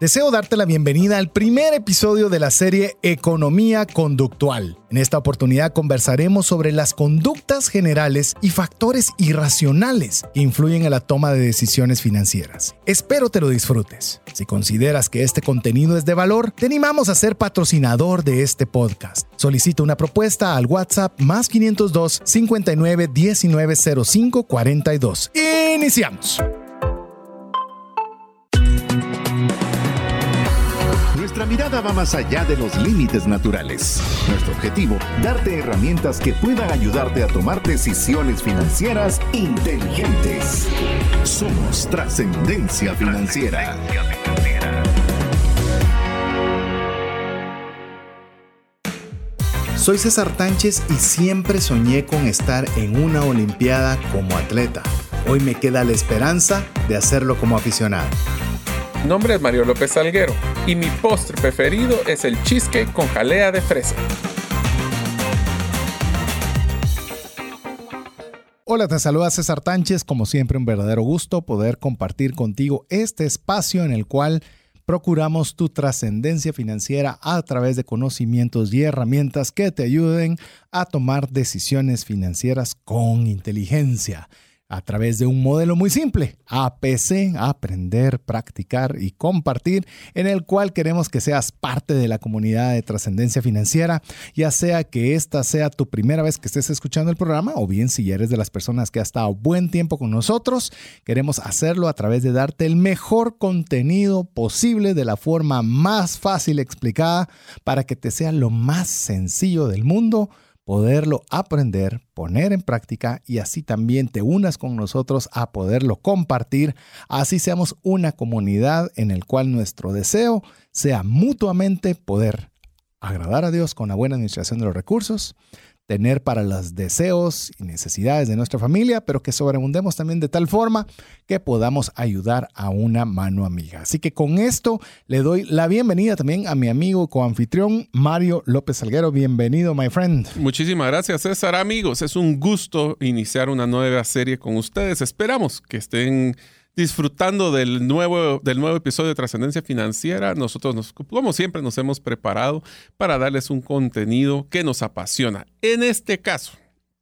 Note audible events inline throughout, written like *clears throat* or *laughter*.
Deseo darte la bienvenida al primer episodio de la serie Economía Conductual. En esta oportunidad conversaremos sobre las conductas generales y factores irracionales que influyen en la toma de decisiones financieras. Espero te lo disfrutes. Si consideras que este contenido es de valor, te animamos a ser patrocinador de este podcast. Solicita una propuesta al WhatsApp más 502 59 19 05 42. Iniciamos. Mirada va más allá de los límites naturales. Nuestro objetivo, darte herramientas que puedan ayudarte a tomar decisiones financieras inteligentes. Somos trascendencia financiera. Soy César Tánchez y siempre soñé con estar en una Olimpiada como atleta. Hoy me queda la esperanza de hacerlo como aficionado. Mi nombre es Mario López Salguero y mi postre preferido es el cheesecake con jalea de fresa. Hola, te saluda César Tánchez. Como siempre, un verdadero gusto poder compartir contigo este espacio en el cual procuramos tu trascendencia financiera a través de conocimientos y herramientas que te ayuden a tomar decisiones financieras con inteligencia a través de un modelo muy simple, APC, aprender, practicar y compartir, en el cual queremos que seas parte de la comunidad de trascendencia financiera, ya sea que esta sea tu primera vez que estés escuchando el programa o bien si eres de las personas que ha estado buen tiempo con nosotros, queremos hacerlo a través de darte el mejor contenido posible de la forma más fácil explicada para que te sea lo más sencillo del mundo poderlo aprender, poner en práctica y así también te unas con nosotros a poderlo compartir. Así seamos una comunidad en el cual nuestro deseo sea mutuamente poder agradar a Dios con la buena administración de los recursos, tener para los deseos y necesidades de nuestra familia, pero que sobreabundemos también de tal forma que podamos ayudar a una mano amiga. Así que con esto le doy la bienvenida también a mi amigo coanfitrión Mario López Salguero. Bienvenido, my friend. Muchísimas gracias, César. Amigos, es un gusto iniciar una nueva serie con ustedes. Esperamos que estén disfrutando del nuevo, del nuevo episodio de Trascendencia Financiera. Nosotros, nos, como siempre, nos hemos preparado para darles un contenido que nos apasiona. En este caso,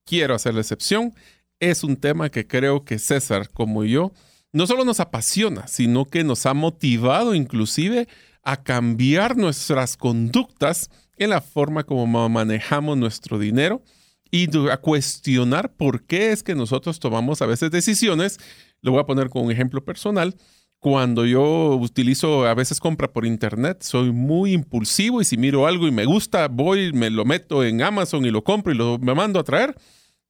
quiero hacer la excepción. Es un tema que creo que César, como yo, no solo nos apasiona, sino que nos ha motivado inclusive a cambiar nuestras conductas en la forma como manejamos nuestro dinero y a cuestionar por qué es que nosotros tomamos a veces decisiones lo voy a poner con un ejemplo personal. Cuando yo utilizo, a veces compra por internet, soy muy impulsivo y si miro algo y me gusta, voy, me lo meto en Amazon y lo compro y lo me mando a traer.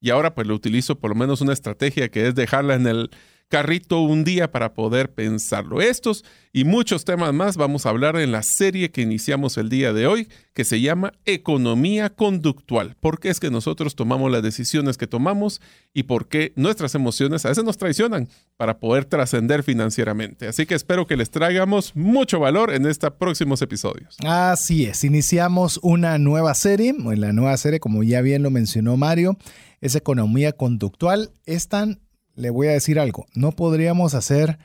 Y ahora pues lo utilizo por lo menos una estrategia que es dejarla en el carrito un día para poder pensarlo. Estos y muchos temas más vamos a hablar en la serie que iniciamos el día de hoy, que se llama Economía Conductual. ¿Por qué es que nosotros tomamos las decisiones que tomamos y por qué nuestras emociones a veces nos traicionan para poder trascender financieramente? Así que espero que les traigamos mucho valor en estos próximos episodios. Así es, iniciamos una nueva serie. En la nueva serie, como ya bien lo mencionó Mario, es Economía Conductual. Es tan le voy a decir algo, no podríamos hacer,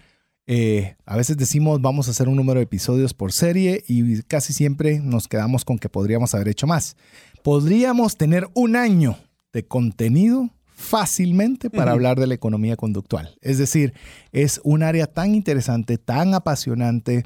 eh, a veces decimos vamos a hacer un número de episodios por serie y casi siempre nos quedamos con que podríamos haber hecho más. Podríamos tener un año de contenido fácilmente para hablar de la economía conductual. Es decir, es un área tan interesante, tan apasionante,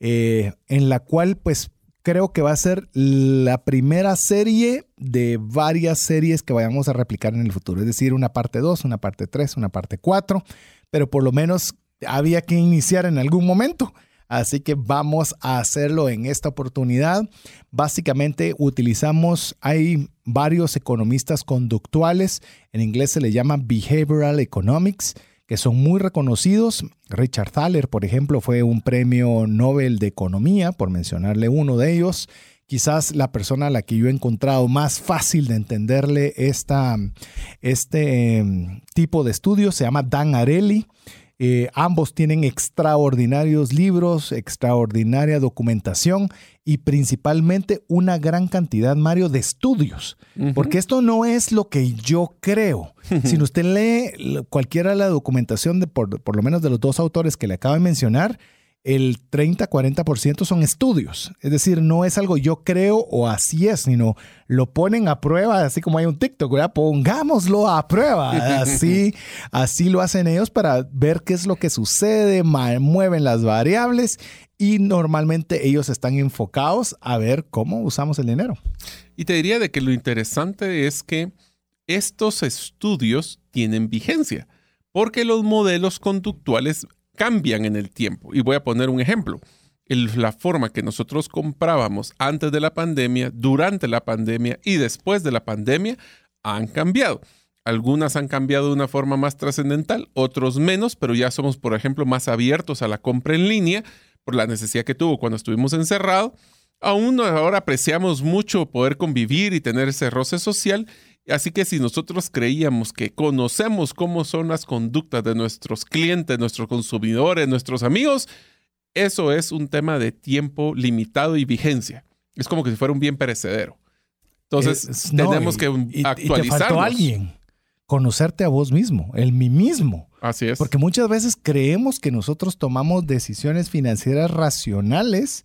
eh, en la cual pues creo que va a ser la primera serie de varias series que vayamos a replicar en el futuro. Es decir, una parte 2, una parte 3, una parte 4, pero por lo menos había que iniciar en algún momento. Así que vamos a hacerlo en esta oportunidad. Básicamente utilizamos, hay varios economistas conductuales, en inglés se le llama Behavioral Economics, que son muy reconocidos. Richard Thaler, por ejemplo, fue un premio Nobel de Economía, por mencionarle uno de ellos. Quizás la persona a la que yo he encontrado más fácil de entenderle esta, este em, tipo de estudios se llama Dan Arelli. Eh, ambos tienen extraordinarios libros, extraordinaria documentación y principalmente una gran cantidad, Mario, de estudios. Porque esto no es lo que yo creo. si usted lee cualquiera de la documentación, de por, lo menos de los dos autores que le acabo de mencionar, el 30-40% son estudios. Es decir, no es algo yo creo o así es, sino lo ponen a prueba, así como hay un TikTok, ¿verdad? Pongámoslo a prueba. *laughs* Así, así lo hacen ellos para ver qué es lo que sucede, mueven las variables y normalmente ellos están enfocados a ver cómo usamos el dinero. Y te diría de que lo interesante es que estos estudios tienen vigencia, porque los modelos conductuales cambian en el tiempo. Y voy a poner un ejemplo. la forma que nosotros comprábamos antes de la pandemia, durante la pandemia y después de la pandemia han cambiado. Algunas han cambiado de una forma más trascendental, otros menos, pero ya somos, por ejemplo, más abiertos a la compra en línea por la necesidad que tuvo cuando estuvimos encerrados. Aún ahora apreciamos mucho poder convivir y tener ese roce social Así que si nosotros creíamos que conocemos cómo son las conductas de nuestros clientes, nuestros consumidores, nuestros amigos, eso es un tema de tiempo limitado y vigencia. Es como que si fuera un bien perecedero. Entonces, tenemos que actualizarnos. alguien. Conocerte a vos mismo, el mí mismo. Así es. Porque muchas veces creemos que nosotros tomamos decisiones financieras racionales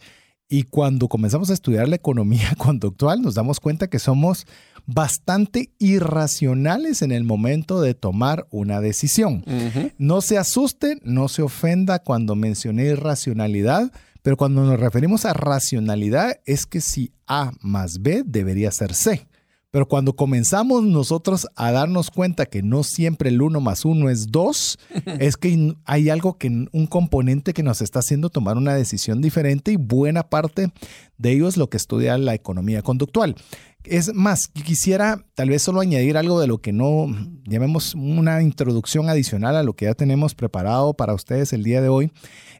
y cuando comenzamos a estudiar la economía *laughs* conductual nos damos cuenta que somos bastante irracionales en el momento de tomar una decisión. No se asuste, no se ofenda cuando mencioné irracionalidad, pero cuando nos referimos a racionalidad es que si A más B debería ser C. Pero cuando comenzamos nosotros a darnos cuenta que no siempre el 1 más 1 es 2, *laughs* es que hay algo que, un componente que nos está haciendo tomar una decisión diferente y buena parte de ello es lo que estudia la economía conductual. Es más, quisiera tal vez solo añadir algo de lo que no llamemos una introducción adicional a lo que ya tenemos preparado para ustedes el día de hoy.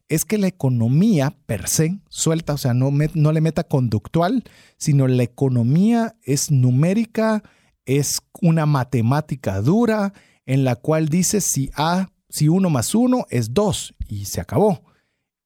Es que la economía per se, suelta, o sea, no, no le meta conductual, sino la economía es numérica, es una matemática dura en la cual dice si A, si uno más uno es dos y se acabó.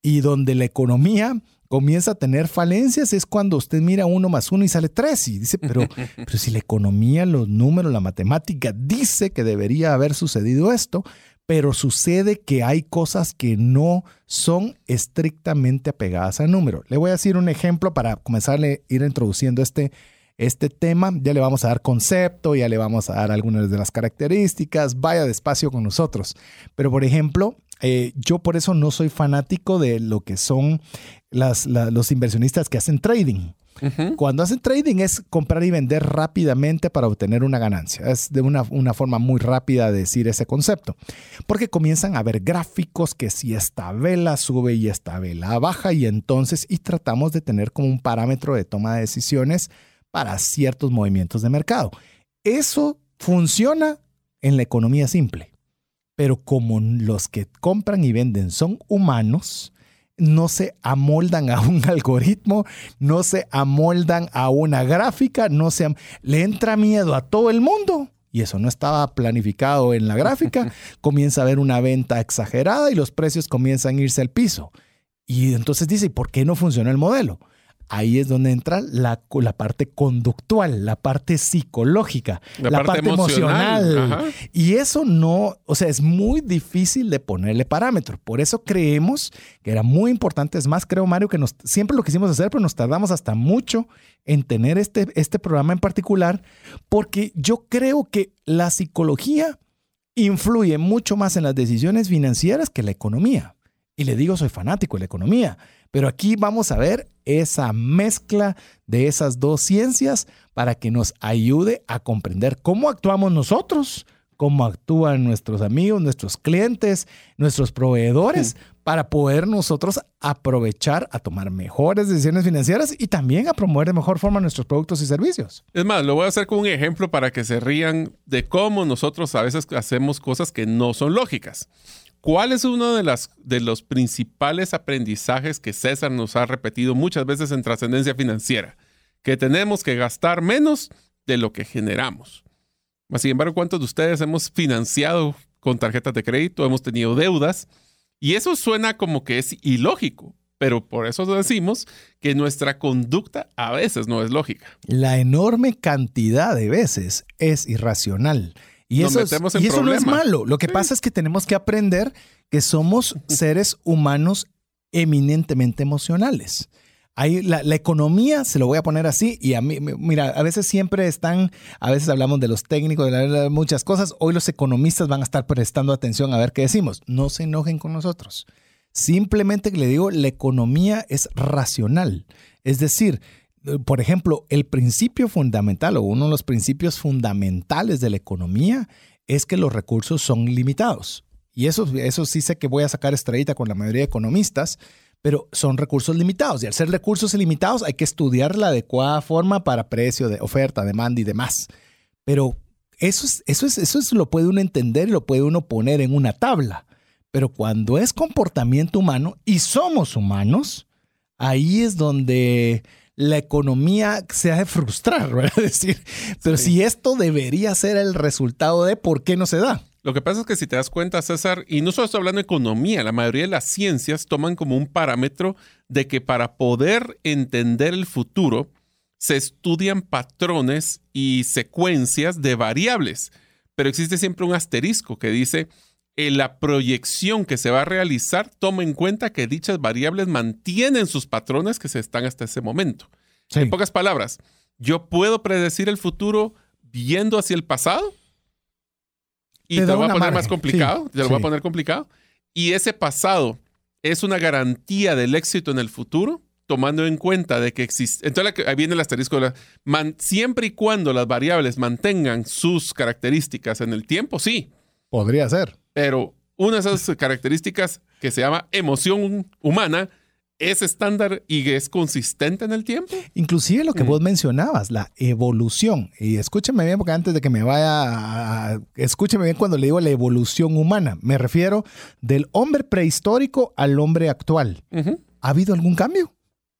Y donde la economía comienza a tener falencias es cuando usted mira uno más uno y sale tres y dice, pero, *laughs* pero si la economía, los números, la matemática dice que debería haber sucedido esto, pero sucede que hay cosas que no son estrictamente apegadas al número. Le voy a decir un ejemplo para comenzar a ir introduciendo este, este tema. Ya le vamos a dar concepto, ya le vamos a dar algunas de las características. Vaya despacio con nosotros. Pero, por ejemplo, eh, yo por eso no soy fanático de lo que son los inversionistas que hacen trading. Cuando hacen trading es comprar y vender rápidamente para obtener una ganancia. Es de una, una, forma muy rápida de decir ese concepto. Porque comienzan a ver gráficos que si esta vela sube y esta vela baja y entonces y tratamos de tener como un parámetro de toma de decisiones para ciertos movimientos de mercado. Eso funciona en la economía simple. Pero como los que compran y venden son humanos, no se amoldan a un *laughs* algoritmo, no se amoldan a una gráfica, no se le entra miedo a todo el mundo. Y eso no estaba planificado en la gráfica. *laughs* Comienza a haber una venta exagerada y los precios comienzan a irse al piso. Y entonces dice, ¿por qué no funciona el modelo? Ahí es donde entra la, la parte conductual, la parte psicológica, la, parte, emocional. Y eso no, o sea, es muy difícil de ponerle parámetros. Por eso creemos que era muy importante. Es más, creo, Mario, que nos, siempre lo quisimos hacer, pero nos tardamos hasta mucho en tener este, este programa en particular, porque yo creo que la psicología influye mucho más en las decisiones financieras que la economía. Y le digo, soy fanático de la economía, pero aquí vamos a ver esa mezcla de esas dos ciencias para que nos ayude a comprender cómo actuamos nosotros, cómo actúan nuestros amigos, nuestros clientes, nuestros proveedores, para poder nosotros aprovechar a tomar mejores decisiones financieras y también a promover de mejor forma nuestros productos y servicios. Es más, lo voy a hacer con un ejemplo para que se rían de cómo nosotros a veces hacemos cosas que no son lógicas. ¿Cuál es uno de, los principales aprendizajes que César nos ha repetido muchas veces en trascendencia financiera? Que tenemos que gastar menos de lo que generamos. Sin embargo, ¿cuántos de ustedes hemos financiado con tarjetas de crédito? Hemos tenido deudas. Y eso suena como que es ilógico, pero por eso decimos que nuestra conducta a veces no es lógica. La enorme cantidad de veces es irracional. Y eso, no es malo. Lo que pasa es que tenemos que aprender que somos *laughs* seres humanos eminentemente emocionales. Ahí la, la, economía, se lo voy a poner así, y a mí, mira, a veces siempre están, a veces hablamos de los técnicos, de muchas cosas, hoy los economistas van a estar prestando atención a ver qué decimos. No se enojen con nosotros. Simplemente le digo, la economía es racional. Es decir, por ejemplo, el principio fundamental o uno de los principios fundamentales de la economía es que los recursos son limitados. Y eso, eso sí sé que voy a sacar estrellita con la mayoría de economistas, pero son recursos limitados. Y al ser recursos limitados hay que estudiar la adecuada forma para precio, de oferta, demanda y demás. Pero eso es, eso es, eso es, lo puede uno entender y lo puede uno poner en una tabla. Pero cuando es comportamiento humano y somos humanos, ahí es donde la economía se ha de frustrar, *laughs* ¿verdad? Es decir, pero si esto debería ser el resultado de por qué no se da. Lo que pasa es que si te das cuenta, César, y no solo estoy hablando de economía, la mayoría de las ciencias toman como un parámetro de que para poder entender el futuro se estudian patrones y secuencias de variables, pero existe siempre un asterisco que dice en la proyección que se va a realizar toma en cuenta que dichas variables mantienen sus patrones que se están hasta ese momento. En pocas palabras, yo puedo predecir el futuro viendo hacia el pasado y te, lo voy a poner más complicado, te lo voy a poner complicado. Y ese pasado es una garantía del éxito en el futuro, tomando en cuenta de que existe. Entonces ahí viene el asterisco. De la, siempre y cuando las variables mantengan sus características en el tiempo, sí. Podría ser. Pero una de esas características que se llama emoción humana es estándar y es consistente en el tiempo. Inclusive lo que vos mencionabas, la evolución. Y escúcheme bien, porque antes de que me vaya, a, escúcheme bien cuando le digo la evolución humana. Me refiero del hombre prehistórico al hombre actual. ¿Ha habido algún cambio?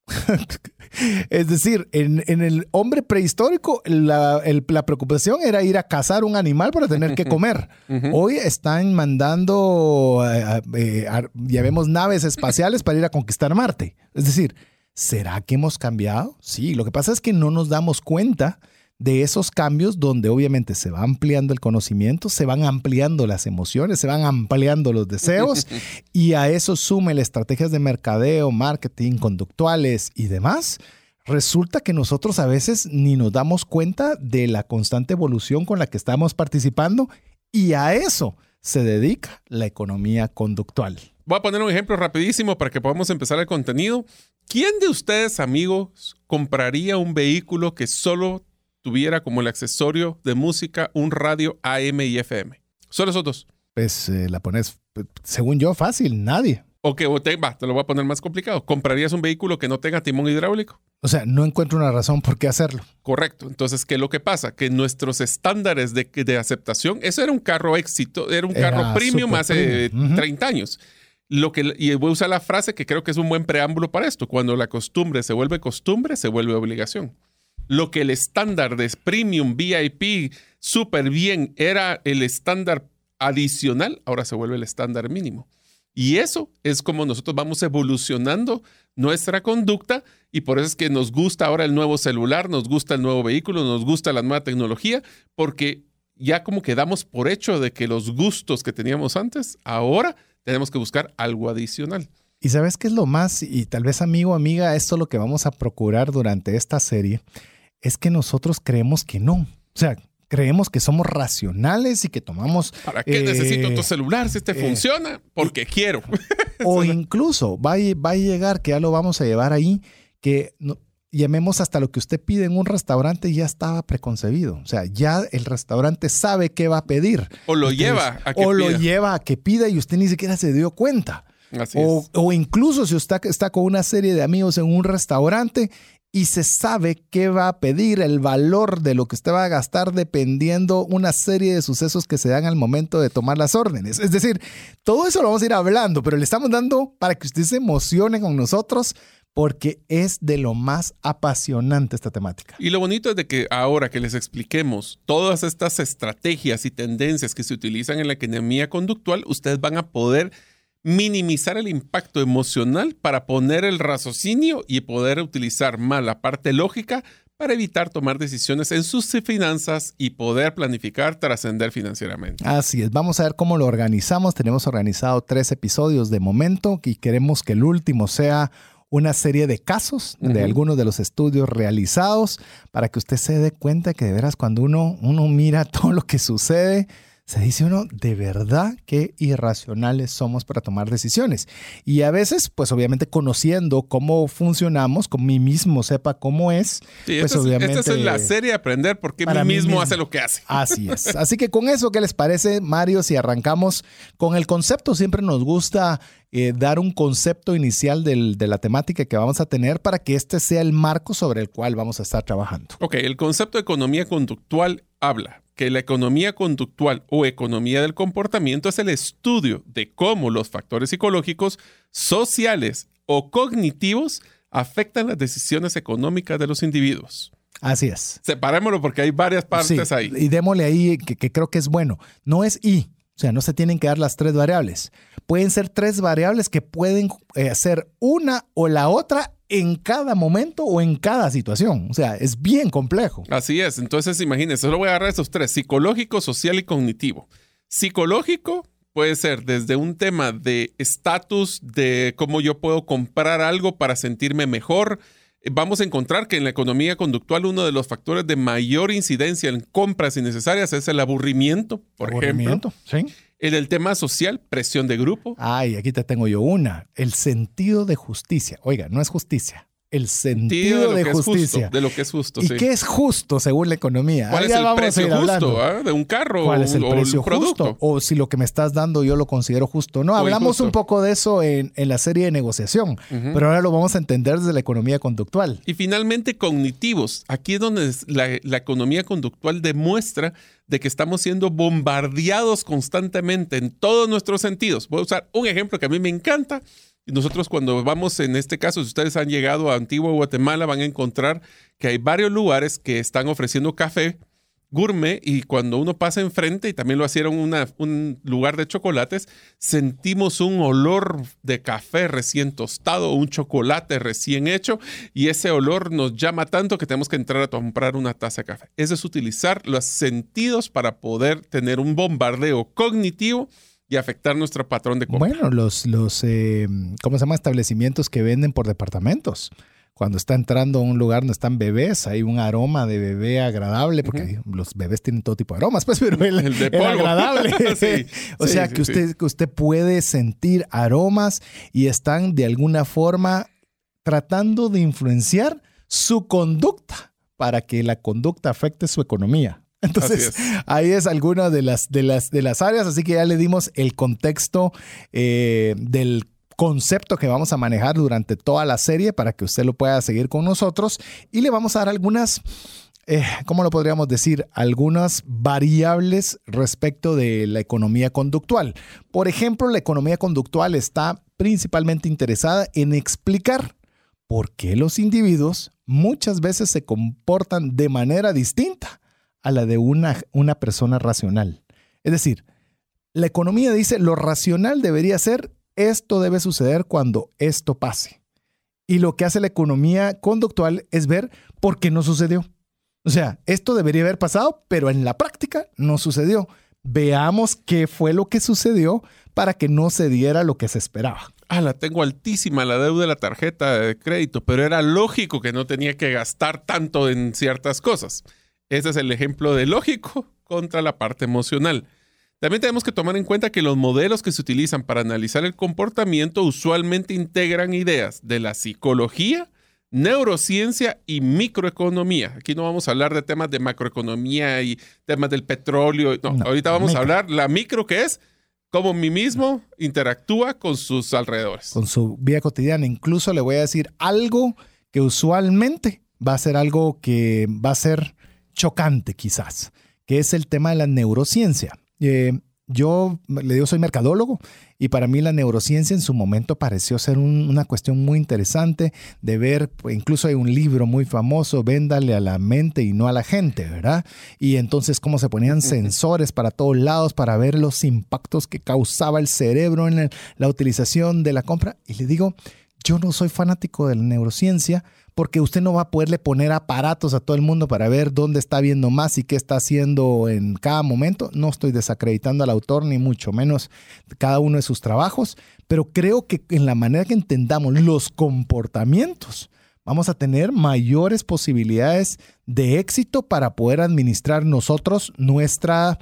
*laughs* es decir, en, el hombre prehistórico la, preocupación era ir a cazar un animal para tener que comer. *laughs* Hoy están mandando, eh, eh, ya vemos naves espaciales para ir a conquistar Marte. Es decir, ¿será que hemos cambiado? Sí, lo que pasa es que no nos damos cuenta de esos cambios donde obviamente se va ampliando el conocimiento, se van ampliando las emociones, se van ampliando los deseos *laughs* y a eso sume estrategias de mercadeo, marketing, conductuales y demás. Resulta que nosotros a veces ni nos damos cuenta de la constante evolución con la que estamos participando y a eso se dedica la economía conductual. Voy a poner un ejemplo rapidísimo para que podamos empezar el contenido. ¿Quién de ustedes, amigos, compraría un vehículo que solo tuviera como el accesorio de música un radio AM y FM? Solo esos dos. Pues eh, la pones, según yo, fácil, nadie. O que te, va, te lo voy a poner más complicado. ¿Comprarías un vehículo que no tenga timón hidráulico? O sea, no encuentro una razón por qué hacerlo. Correcto. Entonces, ¿qué es lo que pasa? Que nuestros estándares de, de aceptación, eso era un carro éxito, era un carro premium hace 30 años. Lo que, y voy a usar la frase que creo que es un buen preámbulo para esto. Cuando la costumbre se vuelve costumbre, se vuelve obligación lo que el estándar de premium VIP súper bien era el estándar adicional, ahora se vuelve el estándar mínimo. Y eso es como nosotros vamos evolucionando nuestra conducta y por eso es que nos gusta ahora el nuevo celular, nos gusta el nuevo vehículo, nos gusta la nueva tecnología, porque ya como que damos por hecho de que los gustos que teníamos antes, ahora tenemos que buscar algo adicional. Y sabes qué es lo más, y tal vez amigo, amiga, esto es lo que vamos a procurar durante esta serie, es que nosotros creemos que no. O sea, creemos que somos racionales y que tomamos... ¿Para qué necesito tu eh, celular si este eh, funciona? Porque quiero. *laughs* o incluso va a, va a, llegar, que ya lo vamos a llevar ahí, que llamemos hasta lo que usted pide en un restaurante ya estaba preconcebido. O sea, ya el restaurante sabe qué va a pedir. O lo lleva a que O lo lleva a que pida y usted ni siquiera se dio cuenta. o, o, incluso si usted está con una serie de amigos en un restaurante y se sabe qué va a pedir, el valor de lo que usted va a gastar dependiendo una serie de sucesos que se dan al momento de tomar las órdenes. Es decir, todo eso lo vamos a ir hablando, pero le estamos dando para que usted se emocione con nosotros porque es de lo más apasionante esta temática. Y lo bonito es de que ahora que les expliquemos todas estas estrategias y tendencias que se utilizan en la economía conductual, ustedes van a poder minimizar el impacto emocional para poner el raciocinio y poder utilizar más la parte lógica para evitar tomar decisiones en sus finanzas y poder planificar, trascender financieramente. Así es, vamos a ver cómo lo organizamos. Tenemos organizado tres episodios de momento y queremos que el último sea una serie de casos de algunos de los estudios realizados para que usted se dé cuenta que de veras cuando uno, uno mira *laughs* todo lo que sucede, se dice uno, de verdad qué irracionales somos para tomar decisiones. Y a veces, pues obviamente conociendo cómo funcionamos, con mí mismo sepa cómo es, pues obviamente... Esta es la serie aprender por qué mí mismo, hace lo que hace. Así es. *laughs* Así que con eso, ¿qué les parece, Mario? Si arrancamos con el concepto, siempre nos gusta eh, dar un concepto inicial de la temática que vamos a tener para que este sea el marco sobre el cual vamos a estar trabajando. Ok, el concepto de economía conductual habla que la economía conductual o economía del comportamiento es el estudio de cómo los factores psicológicos, sociales o cognitivos afectan las decisiones económicas de los individuos. Así es. Separémoslo porque hay varias partes ahí. Y démosle ahí que, creo que es bueno. No es y, o sea, no se tienen que dar las tres variables. Pueden ser tres variables que pueden eh, ser una o la otra en cada momento o en cada situación. O sea, es bien complejo. Así es. Entonces, imagínense, solo voy a agarrar estos tres, psicológico, social y cognitivo. Psicológico puede ser desde un tema de estatus, de cómo yo puedo comprar algo para sentirme mejor. Vamos a encontrar que en la economía conductual uno de los factores de mayor incidencia en compras innecesarias es el aburrimiento, por aburrimiento, ejemplo. Sí. En el tema social, presión de grupo. Ay, aquí te tengo yo una. El sentido de justicia. Oiga, no es justicia. El sentido de, justicia. de lo que es justo. ¿Y qué es justo según la economía? ¿Cuál es el precio justo ah, de un carro ¿Cuál es el precio justo? O si lo que me estás dando yo lo considero justo. No, hablamos un poco de eso en, la serie de negociación, pero ahora lo vamos a entender desde la economía conductual. Y finalmente, cognitivos. Aquí es donde la, la economía conductual demuestra de que estamos siendo bombardeados constantemente en todos nuestros sentidos. Voy a usar un ejemplo que a mí me encanta. Nosotros cuando vamos, en este caso, si ustedes han llegado a Antigua Guatemala, van a encontrar que hay varios lugares que están ofreciendo café gourmet y cuando uno pasa enfrente, y también lo hicieron un lugar de chocolates, sentimos un olor de café recién tostado, un chocolate recién hecho, y ese olor nos llama tanto que tenemos que entrar a comprar una taza de café. Eso es utilizar los sentidos para poder tener un bombardeo cognitivo y afectar nuestro patrón de compra. Bueno, los, los eh, ¿cómo se llama? Establecimientos que venden por departamentos cuando está entrando a un lugar donde están bebés, hay un aroma de bebé agradable, porque los bebés tienen todo tipo de aromas, pues, pero el, *laughs* el, agradable. *laughs* *laughs* o sea, que, usted, que usted puede sentir aromas y están de alguna forma tratando de influenciar su conducta para que la conducta afecte su economía. Entonces, ahí es alguna de las, de, las, de las áreas, así que ya le dimos el contexto eh, del concepto que vamos a manejar durante toda la serie para que usted lo pueda seguir con nosotros y le vamos a dar algunas, eh, ¿cómo lo podríamos decir? Algunas variables respecto de la economía conductual. Por ejemplo, la economía conductual está principalmente interesada en explicar por qué los individuos muchas veces se comportan de manera distinta a la de una, una persona racional. Es decir, la economía dice lo racional debería ser esto debe suceder cuando esto pase. Y lo que hace la economía conductual es ver por qué no sucedió. O sea, esto debería haber pasado, pero en la práctica no sucedió. Veamos qué fue lo que sucedió para que no se diera lo que se esperaba. Ah, la tengo altísima la deuda de la tarjeta de crédito, pero era lógico que no tenía que gastar tanto en ciertas cosas. Ese es el ejemplo de lógico contra la parte emocional. También tenemos que tomar en cuenta que los modelos que se utilizan para analizar el comportamiento usualmente integran ideas de la psicología, neurociencia y microeconomía. Aquí no vamos a hablar de temas de macroeconomía y temas del petróleo. No, ahorita vamos a hablar la micro que es cómo mí mismo interactúa con sus alrededores. Con su vida cotidiana. Incluso le voy a decir algo que usualmente va a ser algo que va a ser chocante quizás, que es el tema de la neurociencia. Eh, yo le digo, soy mercadólogo y para mí la neurociencia en su momento pareció ser una cuestión muy interesante de ver, pues, incluso hay un libro muy famoso, Véndale a la mente y no a la gente, ¿verdad? Y entonces cómo se ponían sensores para todos lados para ver los impactos que causaba el cerebro en la utilización de la compra. Y le digo, yo no soy fanático de la neurociencia porque usted no va a poderle poner aparatos a todo el mundo para ver dónde está viendo más y qué está haciendo en cada momento. No estoy desacreditando al autor, ni mucho menos cada uno de sus trabajos, pero creo que en la manera que entendamos los comportamientos, vamos a tener mayores posibilidades de éxito para poder administrar nosotros nuestra,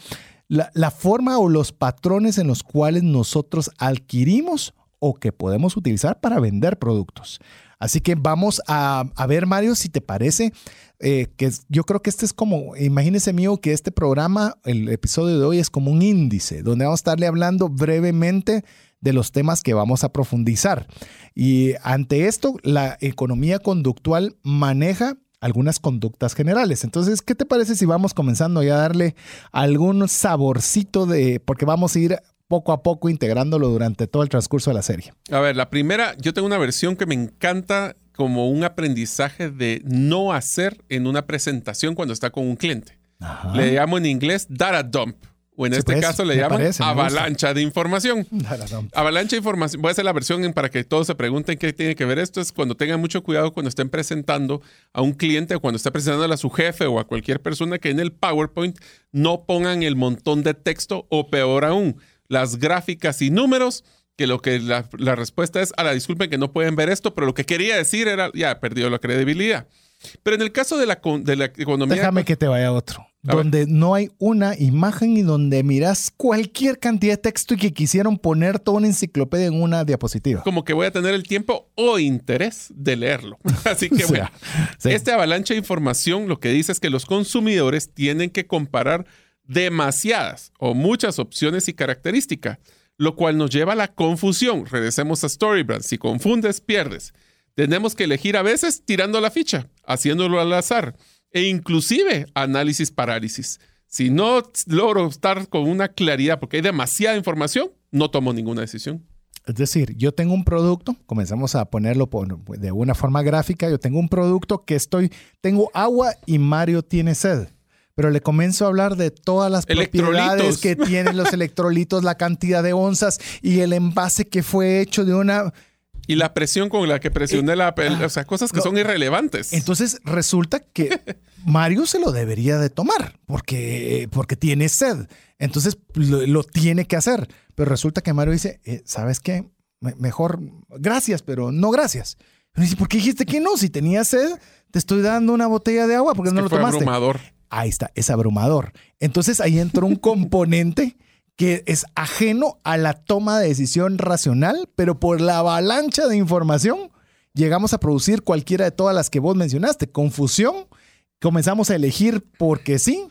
la, la forma o los patrones en los cuales nosotros adquirimos o que podemos utilizar para vender productos. Así que vamos a, ver, Mario, si te parece, eh, que yo creo que este es como, imagínese mío que este programa, el episodio de hoy es como un índice, donde vamos a estarle hablando brevemente de los temas que vamos a profundizar. Y ante esto, la economía conductual maneja algunas conductas generales. Entonces, ¿qué te parece si vamos comenzando ya a darle algún saborcito de, porque vamos a ir poco a poco integrándolo durante todo el transcurso de la serie. A ver, la primera, yo tengo una versión que me encanta como un aprendizaje de no hacer en una presentación cuando está con un cliente. Le llamo en inglés data dump. O en este pues, caso le llaman avalancha de información. *laughs* Avalancha de información. Voy a hacer la versión para que todos se pregunten qué tiene que ver esto. Es cuando tengan mucho cuidado cuando estén presentando a un cliente o cuando esté presentando a su jefe o a cualquier persona que en el PowerPoint no pongan el montón de texto o peor aún, las gráficas y números, que lo que la, respuesta es, a la disculpen que no pueden ver esto, pero lo que quería decir era, ya, perdió la credibilidad. Pero en el caso de la, de la economía... Déjame que te vaya a otro. donde no hay una imagen y donde miras cualquier cantidad de texto y que quisieron poner toda una enciclopedia en una diapositiva. Como que voy a tener el tiempo o interés de leerlo. *laughs* Así que *laughs* bueno, este avalancha de información lo que dice es que los consumidores tienen que comparar demasiadas o muchas opciones y características, lo cual nos lleva a la confusión. Regresemos a Storybrand. Si confundes, pierdes. Tenemos que elegir a veces tirando la ficha, haciéndolo al azar e inclusive análisis parálisis. Si no logro estar con una claridad porque hay demasiada información, no tomo ninguna decisión. Es decir, yo tengo un producto, comenzamos a ponerlo de una forma gráfica, yo tengo un producto que estoy, tengo agua y Mario tiene sed pero le comienzo a hablar de todas las propiedades que tienen los electrolitos, la cantidad de onzas y el envase que fue hecho de una... Y la presión con la que presioné la... o sea, cosas que son irrelevantes. Entonces resulta que *laughs* Mario se lo debería de tomar porque, porque tiene sed. Entonces lo, tiene que hacer. Pero resulta que Mario dice, eh, ¿sabes qué? mejor, gracias, pero no gracias. Y dice, ¿por qué dijiste que no? Si tenía sed, te estoy dando una botella de agua porque no lo fue tomaste. Abrumador ahí está, es abrumador. Entonces ahí entra un *laughs* componente que es ajeno a la toma de decisión racional, pero por la avalancha de información llegamos a producir cualquiera de todas las que vos mencionaste. Confusión, comenzamos a elegir porque sí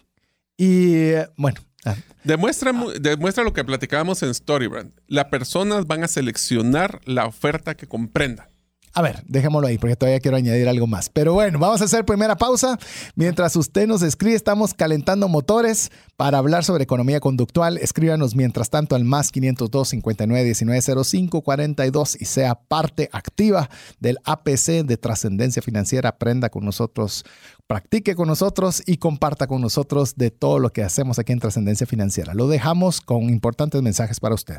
y bueno. Ah. Demuestra, demuestra lo que platicábamos en Storybrand. Las personas van a seleccionar la oferta que comprenda. A ver, dejémoslo ahí porque todavía quiero añadir algo más. Pero bueno, vamos a hacer primera pausa. Mientras usted nos escribe, estamos calentando motores para hablar sobre economía conductual. Escríbanos mientras tanto al más 502 59 19 05 42 y sea parte activa del APC de trascendencia financiera. Aprenda con nosotros, practique con nosotros y comparta con nosotros de todo lo que hacemos aquí en Trascendencia Financiera. Lo dejamos con importantes mensajes para usted.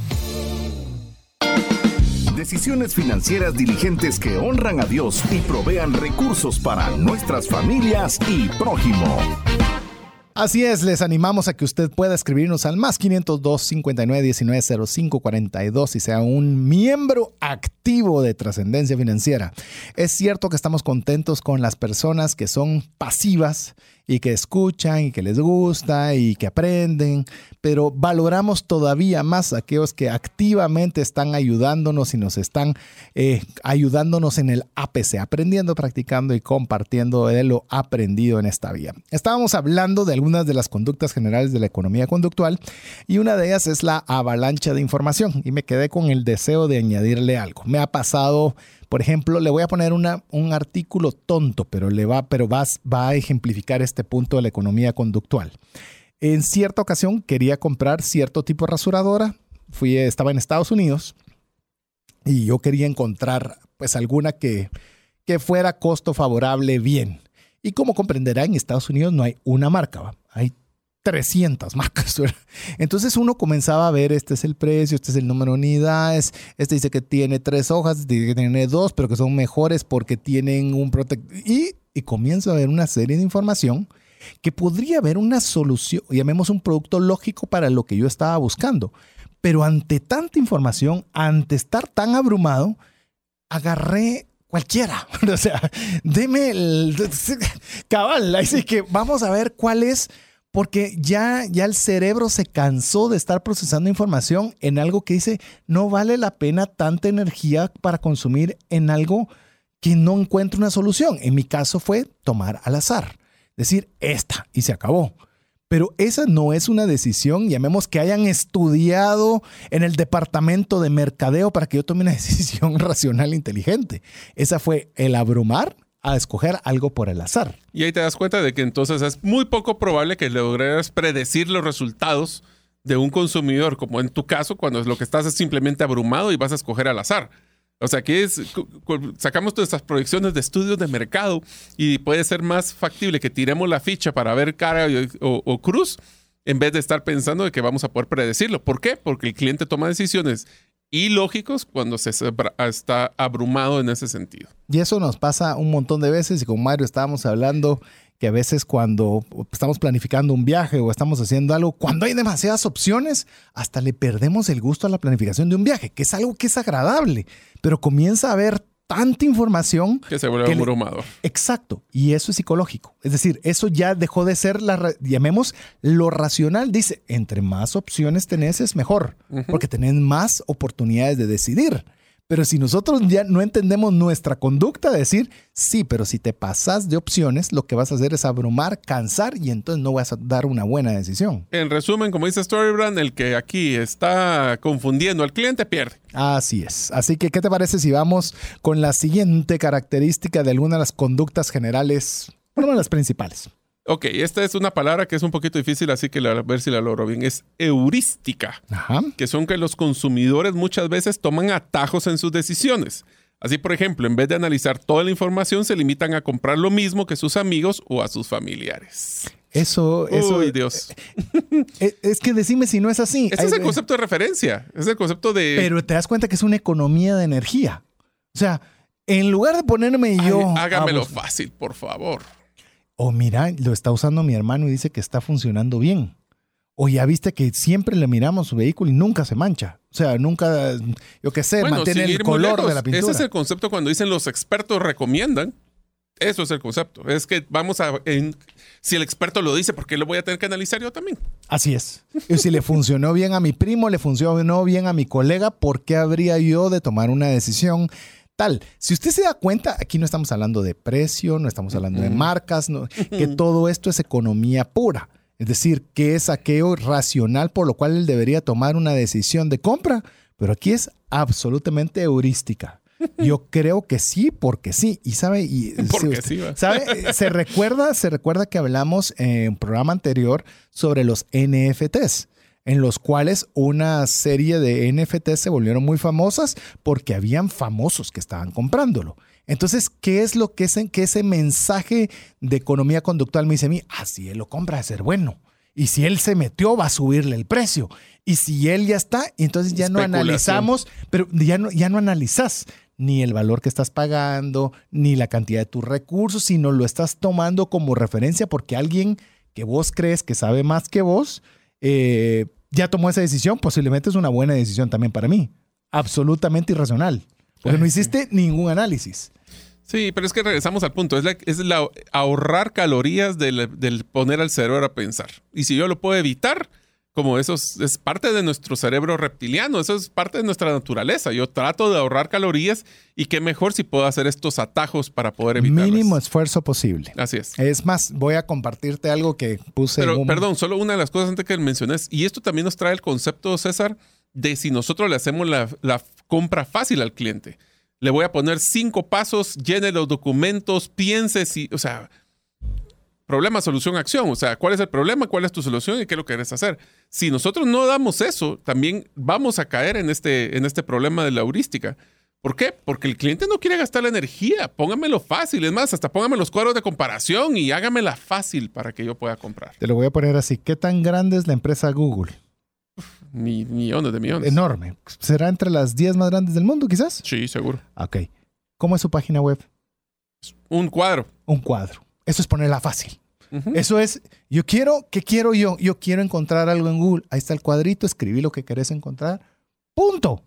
Decisiones financieras diligentes que honran a Dios y provean recursos para nuestras familias y prójimo. Así es, les animamos a que usted pueda escribirnos al más 502 59 19 05 42 y sea un miembro activo de trascendencia financiera. Es cierto que estamos contentos con las personas que son pasivas y que escuchan y que les gusta y que aprenden, pero valoramos todavía más aquellos que activamente están ayudándonos y nos están eh, ayudándonos en el APC, aprendiendo, practicando y compartiendo de lo aprendido en esta vía. Estábamos hablando de algunas de las conductas generales de la economía conductual y una de ellas es la avalancha de información y me quedé con el deseo de añadirle algo. Me ha pasado por ejemplo, le voy a poner un artículo tonto, pero, le va, pero va, va a ejemplificar este punto de la economía conductual. En cierta ocasión quería comprar cierto tipo de rasuradora. Fui, estaba en Estados Unidos y yo quería encontrar pues alguna que, que fuera costo favorable bien. Y como comprenderá, en Estados Unidos no hay una marca, ¿va? hay 300 marcas. Entonces uno comenzaba a ver, este es el precio, este es el número de unidades, este dice que tiene tres hojas, este dice que tiene dos, pero que son mejores porque tienen un protector. Y, y comienzo a ver una serie de información que podría haber una solución, llamemos un producto lógico para lo que yo estaba buscando. Pero ante tanta información, ante estar tan abrumado, agarré cualquiera. *laughs* O sea, deme el *laughs* cabal. Así que vamos a ver cuál es porque ya, ya el cerebro se cansó de estar procesando información en algo que dice, no vale la pena tanta energía para consumir en algo que no encuentra una solución. En mi caso fue tomar al azar, decir esta y se acabó. Pero esa no es una decisión, llamemos que hayan estudiado en el departamento de mercadeo para que yo tome una *laughs* decisión racional e inteligente. Esa fue el abrumar a escoger algo por el azar. Y ahí te das cuenta de que entonces es muy poco probable que logres predecir los resultados de un consumidor, como en tu caso, cuando lo que estás es simplemente abrumado y vas a escoger al azar. O sea, que es, sacamos todas estas proyecciones de estudios de mercado y puede ser más factible que tiremos la ficha para ver cara o, o cruz en vez de estar pensando de que vamos a poder predecirlo. ¿Por qué? Porque el cliente toma decisiones y lógicos cuando se está abrumado en ese sentido. Y eso nos pasa un montón de veces y con Mario estábamos hablando que a veces cuando estamos planificando un viaje o estamos haciendo algo, cuando hay demasiadas opciones, hasta le perdemos el gusto a la planificación de un viaje, que es algo que es agradable, pero comienza a haber tanta información. Que se vuelve abrumador. Exacto. Y eso es psicológico. Es decir, eso ya dejó de ser, la, llamemos, lo racional. Dice, entre más opciones tenés es mejor, porque tenés más oportunidades de decidir. Pero si nosotros ya no entendemos nuestra conducta, decir, sí, pero si te pasas de opciones, lo que vas a hacer es abrumar, cansar y entonces no vas a dar una buena decisión. En resumen, como dice Storybrand, el que aquí está confundiendo al cliente pierde. Así es. Así que, ¿qué te parece si vamos con la siguiente característica de alguna de las conductas generales, bueno, las principales? Ok, esta es una palabra que es un poquito difícil, así que a ver si la logro bien. Es heurística, que son que los consumidores muchas veces toman atajos en sus decisiones. Así, por ejemplo, en vez de analizar toda la información, se limitan a comprar lo mismo que sus amigos o a sus familiares. Eso, eso. Uy, Dios. Eh, eh, es que decime si no es así. Ese es el concepto de referencia. Es el concepto de. Pero te das cuenta que es una economía de energía. O sea, en lugar de ponerme yo. hágamelo fácil, por favor. O mira, lo está usando mi hermano y dice que está funcionando bien. O ya viste que siempre le miramos su vehículo y nunca se mancha. O sea, nunca, yo qué sé, mantiene el color de la pintura. Ese es el concepto cuando dicen los expertos recomiendan. Eso es el concepto. Es que vamos a. si el experto lo dice, ¿por qué lo voy a tener que analizar yo también? Así es. Y si le funcionó bien a mi primo, le funcionó bien a mi colega, ¿por qué habría yo de tomar una decisión? Si usted se da cuenta, aquí no estamos hablando de precio, no estamos hablando de marcas, que todo esto es economía pura. Es decir, que es aquello racional por lo cual él debería tomar una decisión de compra, pero aquí es absolutamente heurística. Yo creo que sí, porque sí. Y sabe, y, *laughs* ¿sabe? se recuerda, se recuerda que hablamos en un programa anterior sobre los NFTs en los cuales una serie de NFT se volvieron muy famosas porque habían famosos que estaban comprándolo. Entonces, ¿qué es lo que, es, que ese mensaje de economía conductual me dice a mí? Ah, si él lo compra, de ser bueno. Y si él se metió, va a subirle el precio. Y si él ya está, entonces ya no analizamos, pero ya no, ya no analizas ni el valor que estás pagando, ni la cantidad de tus recursos, sino lo estás tomando como referencia porque alguien que vos crees que sabe más que vos, eh, ya tomó esa decisión, posiblemente es una buena decisión también para mí. Absolutamente irracional. Porque no hiciste ningún análisis. Sí, pero es que regresamos al punto. Es, la, es la ahorrar calorías del, del, poner al cerebro a pensar. Y si yo lo puedo evitar, como eso es, parte de nuestro cerebro reptiliano, eso es parte de nuestra naturaleza. Yo trato de ahorrar calorías y qué mejor si puedo hacer estos atajos para poder evitar. Mínimo esfuerzo posible. Así es. Es más, voy a compartirte algo que puse. Pero, perdón, solo una de las cosas antes que menciones, y esto también nos trae el concepto, César, de si nosotros le hacemos la, la compra fácil al cliente. Le voy a poner cinco pasos, llene los documentos, piense si, o sea, problema, solución, acción. O sea, ¿cuál es el problema? ¿Cuál es tu solución? ¿Y qué es lo que querés hacer? Si nosotros no damos eso, también vamos a caer en este, en este problema de la heurística. ¿Por qué? Porque el cliente no quiere gastar la energía. Póngamelo fácil. Es más, hasta póngame los cuadros de comparación y hágamela fácil para que yo pueda comprar. Te lo voy a poner así. ¿Qué tan grande es la empresa Google? millones de millones. Enorme. ¿Será entre las 10 más grandes del mundo, quizás? Sí, seguro. Ok. ¿Cómo es su página web? Un cuadro. Un cuadro. Eso es ponerla fácil. Eso es, yo quiero, ¿qué quiero yo? Yo quiero encontrar algo en Google. Ahí está el cuadrito, escribí lo que querés encontrar. Punto.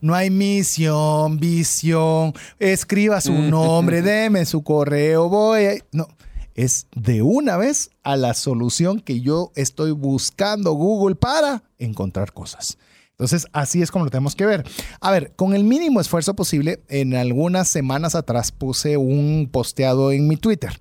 No hay misión, visión, escriba su nombre, *laughs* deme su correo, voy. No, es de una vez a la solución que yo estoy buscando Google para encontrar cosas. Entonces, así es como lo tenemos que ver. A ver, con el mínimo esfuerzo posible, en algunas semanas atrás puse un posteado en mi Twitter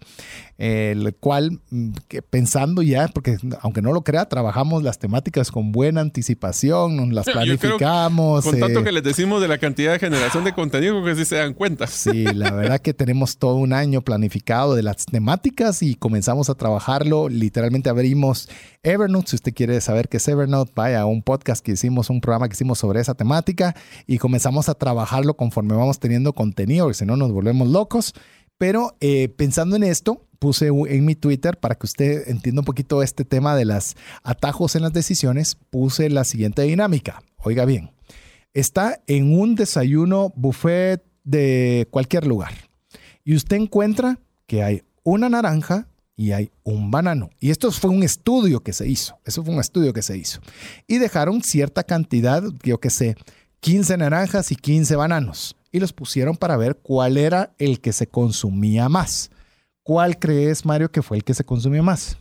el cual mm, pensando ya, porque aunque no lo crea, trabajamos las temáticas con buena anticipación, las *laughs* planificamos. con tanto eh, que les decimos de la cantidad de generación de contenido, que sí se dan cuenta. Sí, la verdad que tenemos todo un año planificado de las temáticas y comenzamos a trabajarlo. Literalmente abrimos Evernote. Si usted quiere saber qué es Evernote, vaya a un podcast que hicimos, un programa que hicimos sobre esa temática y comenzamos a trabajarlo conforme vamos teniendo contenido, porque si no nos volvemos locos. Pero eh, pensando en esto, puse en mi Twitter para que usted entienda un poquito este tema de los atajos en las decisiones, puse la siguiente dinámica. Oiga bien, está en un desayuno buffet de cualquier lugar y usted encuentra que hay una naranja y hay un banano. Y esto fue un estudio que se hizo. Eso fue un estudio que se hizo. Y dejaron cierta cantidad, yo que sé, 15 naranjas y 15 bananos. Y los pusieron para ver cuál era el que se consumía más. ¿Cuál crees, Mario, que fue el que se consumió más?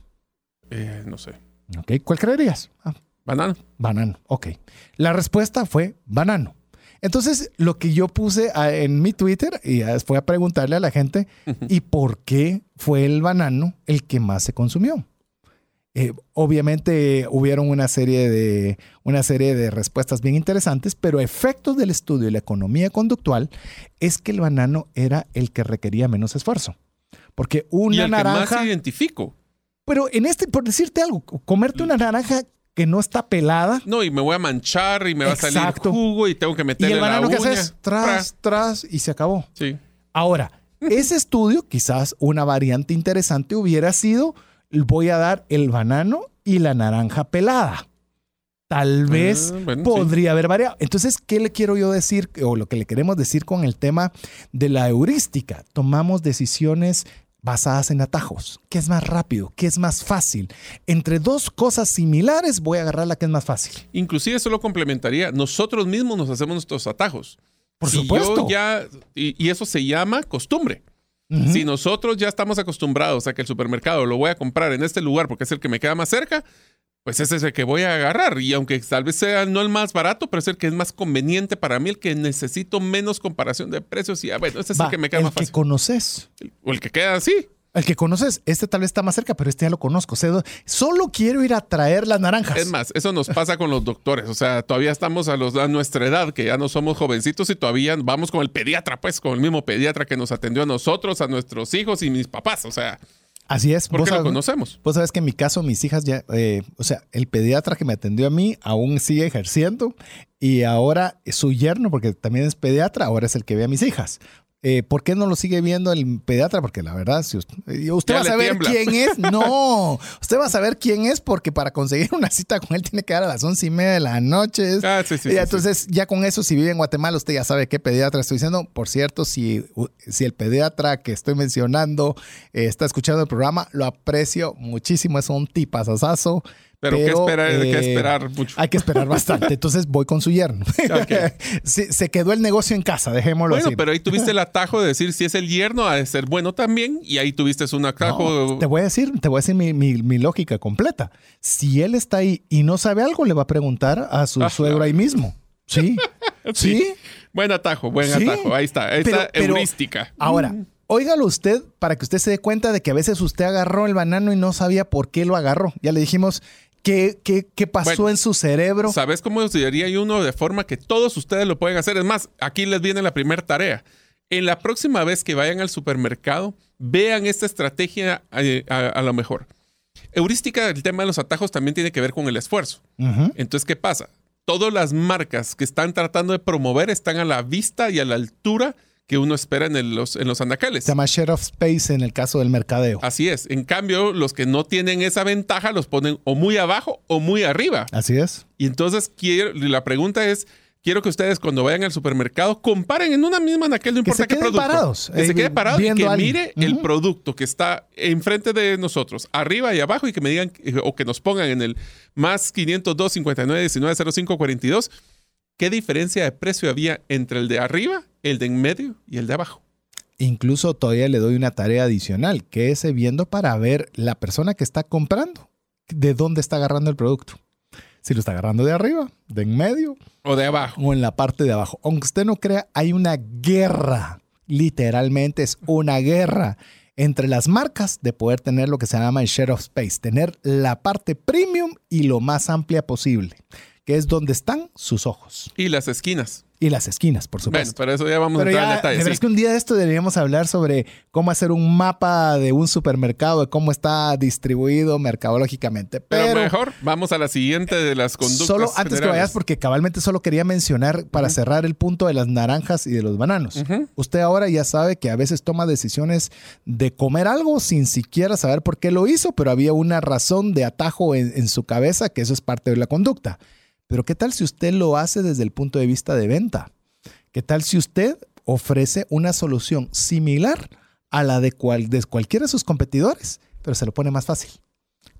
Eh, no sé. Ok, ¿cuál creerías? Ah. Banano. Banano, ok. La respuesta fue banano. Entonces, lo que yo puse en mi Twitter y fue a preguntarle a la gente, ¿y por qué fue el banano el que más se consumió? Eh, obviamente hubieron una serie, de, una serie de respuestas bien interesantes, pero efectos del estudio de la economía conductual es que el banano era el que requería menos esfuerzo. Porque una y el naranja. Que más identifico. Pero en este, por decirte algo, comerte una naranja que no está pelada. No, y me voy a manchar y me va a salir jugo y tengo que meterle y el banano la que haces tras, tras y se acabó. Sí. Ahora, ese estudio, quizás una variante interesante hubiera sido, voy a dar el banano y la naranja pelada tal ah, vez podría haber variado. Entonces, ¿qué le quiero yo decir o lo que le queremos decir con el tema de la heurística? Tomamos decisiones basadas en atajos. ¿Qué es más rápido? ¿Qué es más fácil? Entre dos cosas similares voy a agarrar la que es más fácil. Inclusive eso lo complementaría. Nosotros mismos nos hacemos nuestros atajos. Por supuesto. ya, y, eso se llama costumbre. Si nosotros ya estamos acostumbrados a que el supermercado lo voy a comprar en este lugar porque es el que me queda más cerca, pues ese es el que voy a agarrar. Y aunque tal vez sea no el más barato, pero es el que es más conveniente para mí, el que necesito menos comparación de precios. Y ah, bueno, ese es el que me queda más fácil. El que conoces. o el que queda así. El que conoces, este tal vez está más cerca, pero este ya lo conozco. solo quiero ir a traer las naranjas. Es más, eso nos pasa con los doctores. O sea, todavía estamos a, los, a nuestra edad, que ya no somos jovencitos y todavía vamos con el pediatra, pues, con el mismo pediatra que nos atendió a nosotros, a nuestros hijos y mis papás. O sea, Así es. Porque lo conocemos. Vos sabes que en mi caso, mis hijas ya, eh, o sea, el pediatra que me atendió a mí aún sigue ejerciendo y ahora su yerno, porque también es pediatra, ahora es el que ve a mis hijas. Eh, ¿por qué no lo sigue viendo el pediatra? Porque la verdad, si usted, va a saber tiembla. quién es. *laughs* No, usted va a saber quién es porque para conseguir una cita con él tiene que dar a las once y media de la noche. Ah, sí, sí, Y sí, entonces, ya con eso, si vive en Guatemala, usted ya sabe qué pediatra estoy diciendo. Por cierto, si, si el pediatra que estoy mencionando eh, está escuchando el programa, lo aprecio muchísimo. Es un tipazazazo. Pero, ¿qué esperar? hay que eh, esperar mucho. Hay que esperar bastante. Entonces voy con su yerno. Se, *laughs* se quedó el negocio en casa, dejémoslo Bueno, así. pero ahí tuviste el *laughs* atajo de decir si es el yerno, ha de ser bueno también. Y ahí tuviste un atajo. No, te voy a decir, te voy a decir mi, mi- mi lógica completa. Si él está ahí y no sabe algo, le va a preguntar a su Ah, suegro ahí mismo. *laughs* Sí. sí. Buen atajo, buen Sí. atajo. Ahí está. Ahí Pero- está pero- heurística. Ahora, Mm. óigalo usted para que usted se dé cuenta de que a veces usted agarró el banano y no sabía por qué lo agarró. Ya le dijimos qué, qué, qué pasó Bueno, en su cerebro. ¿Sabes cómo diría uno de forma que todos ustedes lo pueden hacer? Es más, aquí les viene la primera tarea. En la próxima vez que vayan al supermercado, vean esta estrategia eh, a, a lo mejor. Heurística, el tema de los atajos también tiene que ver con el esfuerzo. Ujú. Entonces, ¿qué pasa? Todas las marcas que están tratando de promover están a la vista y a la altura que uno espera en el- los, en los anaqueles. Se llama share of space en el caso del mercadeo. Así es. En cambio, los que no tienen esa ventaja los ponen o muy abajo o muy arriba. Así es. Y entonces quiero, la pregunta es, quiero que ustedes cuando vayan al supermercado comparen en una misma anaquel, no Que importa se qué producto. parados, que eh, se quede parado y que mire el producto que está enfrente de nosotros, arriba y abajo, y que me digan eh, o que nos pongan en el más 502 59 19 05 42 qué diferencia de precio había entre el de arriba, el de en medio y el de abajo. Incluso todavía le doy una tarea adicional, que es viendo para ver la persona que está comprando, de dónde está agarrando el producto. Si lo está agarrando de arriba, de en medio O de abajo. o en la parte de abajo. Aunque usted no crea, hay una guerra, literalmente es una guerra entre las marcas de poder tener lo que se llama el share of space, tener la parte premium y lo más amplia posible, que es donde están sus ojos Y las esquinas. y las esquinas, por Bueno, supuesto. pero eso ya vamos Pero a entrar en detalle. de sí. veras que un día de esto deberíamos hablar sobre cómo hacer un mapa de un supermercado, de cómo está distribuido mercadológicamente. Pero, Pero, mejor, vamos a la siguiente de las conductas. solo antes que vayas, porque cabalmente solo quería mencionar para cerrar el punto de las naranjas y de los bananos. Usted ahora ya sabe que a veces toma decisiones de comer algo sin siquiera saber por qué lo hizo, pero había una razón de atajo en, en su cabeza, que eso es parte de la conducta. Pero ¿qué tal si usted lo hace desde el punto de vista de venta? ¿Qué tal si usted ofrece una solución similar a la de, cual, de cualquiera de sus competidores, pero se lo pone más fácil?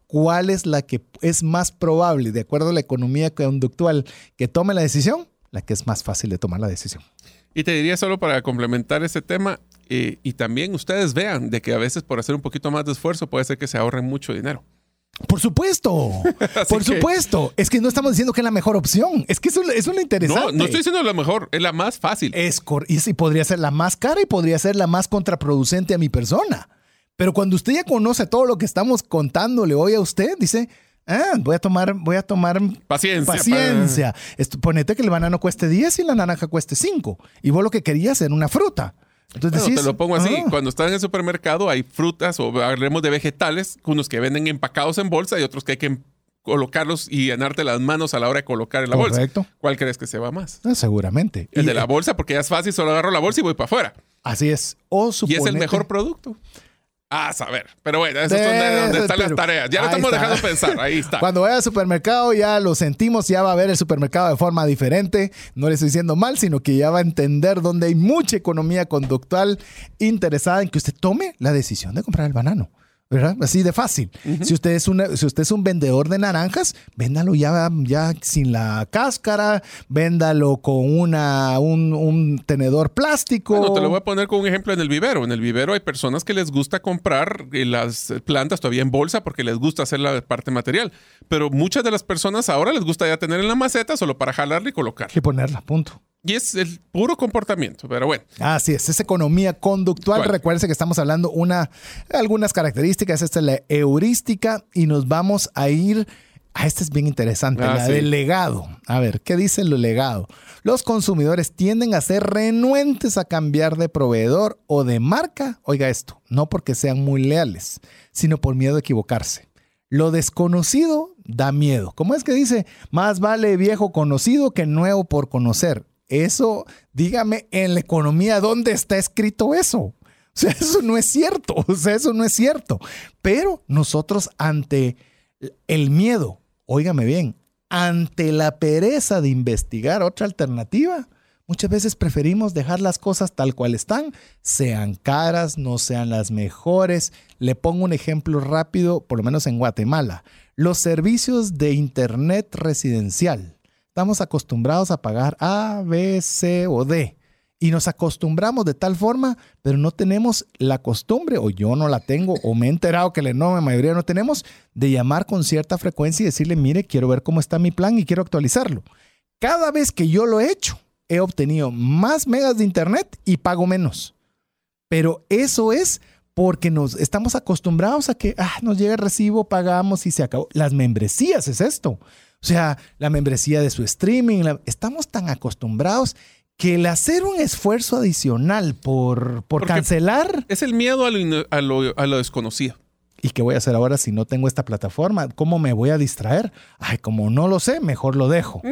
¿Cuál es la que es más probable, de acuerdo a la economía conductual, que tome la decisión? La que es más fácil de tomar la decisión. Y te diría solo para complementar ese tema, eh, y también ustedes vean de que a veces por hacer un poquito más de esfuerzo puede ser que se ahorren mucho dinero. Por supuesto, *laughs* por que- supuesto. Es que no estamos diciendo que es la mejor opción. Es que eso, eso es lo interesante. No, no estoy diciendo lo mejor, es la más fácil. Es y podría ser la más cara y podría ser la más contraproducente a mi persona. Pero cuando usted ya conoce todo lo que estamos contándole hoy a usted, dice, ah, voy a tomar, voy a tomar Paciencia. paciencia. Esto- ponete que el banano cueste 10 y la naranja cueste 5. Y vos lo que querías era una fruta. Entonces Bueno, decís, te lo pongo así. ah, Cuando estás en el supermercado hay frutas o hablemos de vegetales, unos que venden empacados en bolsa y otros que hay que em- colocarlos y llenarte las manos a la hora de colocar en la Correcto. bolsa. ¿Cuál crees que se va más? ah, seguramente. El Y- de la bolsa, porque ya es fácil, solo agarro la bolsa y voy para afuera. Así es. O Y es el suponete- mejor producto. Ah, saber. Pero bueno, eso es De- donde, donde están las tareas. Ya lo estamos está. dejando pensar. Ahí *laughs* está. Cuando vaya al supermercado ya lo sentimos, ya va a ver el supermercado de forma diferente. No le estoy diciendo mal, sino que ya va a entender dónde hay mucha economía conductual interesada en que usted tome la decisión de comprar el banano. ¿Verdad? Así de fácil. si, usted es una, si usted es un vendedor de naranjas, véndalo ya, ya sin la cáscara, véndalo con una, un, un tenedor plástico. Bueno, te lo voy a poner con un ejemplo en el vivero. En el vivero hay personas que les gusta comprar eh, las plantas todavía en bolsa porque les gusta hacer la parte material. Pero muchas de las personas ahora les gusta ya tener en la maceta solo para jalarla y colocarla. y ponerla, punto. Y es el puro comportamiento. Pero bueno, Así es, es economía conductual. ¿Cuál? Recuerden que estamos hablando una, algunas características. Esta es la heurística y nos vamos a ir. A esta es bien interesante, Ah, la sí. del legado. A ver, ¿qué dice el legado? Los consumidores tienden a ser renuentes a cambiar de proveedor o de marca. Oiga esto, no porque sean muy leales, sino por miedo a equivocarse. Lo desconocido da miedo. ¿Cómo es que dice? Más vale viejo conocido que nuevo por conocer. Eso, dígame, en la economía, ¿dónde está escrito eso? O sea, *laughs* eso no es cierto. O sea, eso no es cierto. Pero nosotros ante el miedo, óigame bien, ante la pereza de investigar otra alternativa, muchas veces preferimos dejar las cosas tal cual están, sean caras, no sean las mejores. Le pongo un ejemplo rápido, por lo menos en Guatemala. Los servicios de Internet residencial. Estamos acostumbrados a pagar A, B, C o D. Y nos acostumbramos de tal forma, pero no tenemos la costumbre, o yo no la tengo, o me he enterado que la enorme mayoría no tenemos, de llamar con cierta frecuencia y decirle, mire, quiero ver cómo está mi plan y quiero actualizarlo. Cada vez que yo lo he hecho, he obtenido más megas de internet y pago menos. Pero eso es porque nos estamos acostumbrados a que ah, nos llega el recibo, pagamos y se acabó. Las membresías es esto. O sea, la membresía de su streaming, estamos tan acostumbrados que el hacer un esfuerzo adicional por, por cancelar... Es el miedo a lo, a, lo, a lo, desconocido. ¿Y qué voy a hacer ahora si no tengo esta plataforma? ¿Cómo me voy a distraer? Ay, como no lo sé, mejor lo dejo.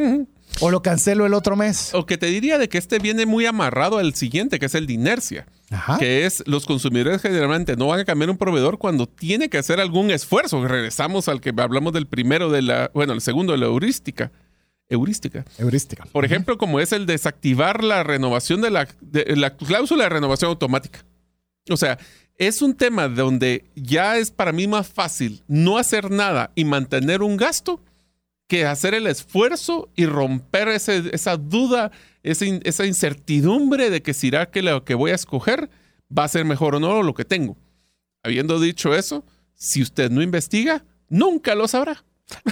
O lo cancelo el otro mes. O que te diría de que este viene muy amarrado al siguiente, que es el de inercia. Ajá. Que es los consumidores generalmente no van a cambiar un proveedor cuando tiene que hacer algún esfuerzo. Regresamos al que hablamos del primero de la, bueno, el segundo de la heurística heurística. Heurística. Por ejemplo, como es el desactivar la renovación de la, de la cláusula de renovación automática. O sea, es un tema donde ya es para mí más fácil no hacer nada y mantener un gasto que hacer el esfuerzo y romper esa duda, esa, incertidumbre de que si irá que lo que voy a escoger va a ser mejor o no lo que tengo. Habiendo dicho eso, si usted no investiga, nunca lo sabrá.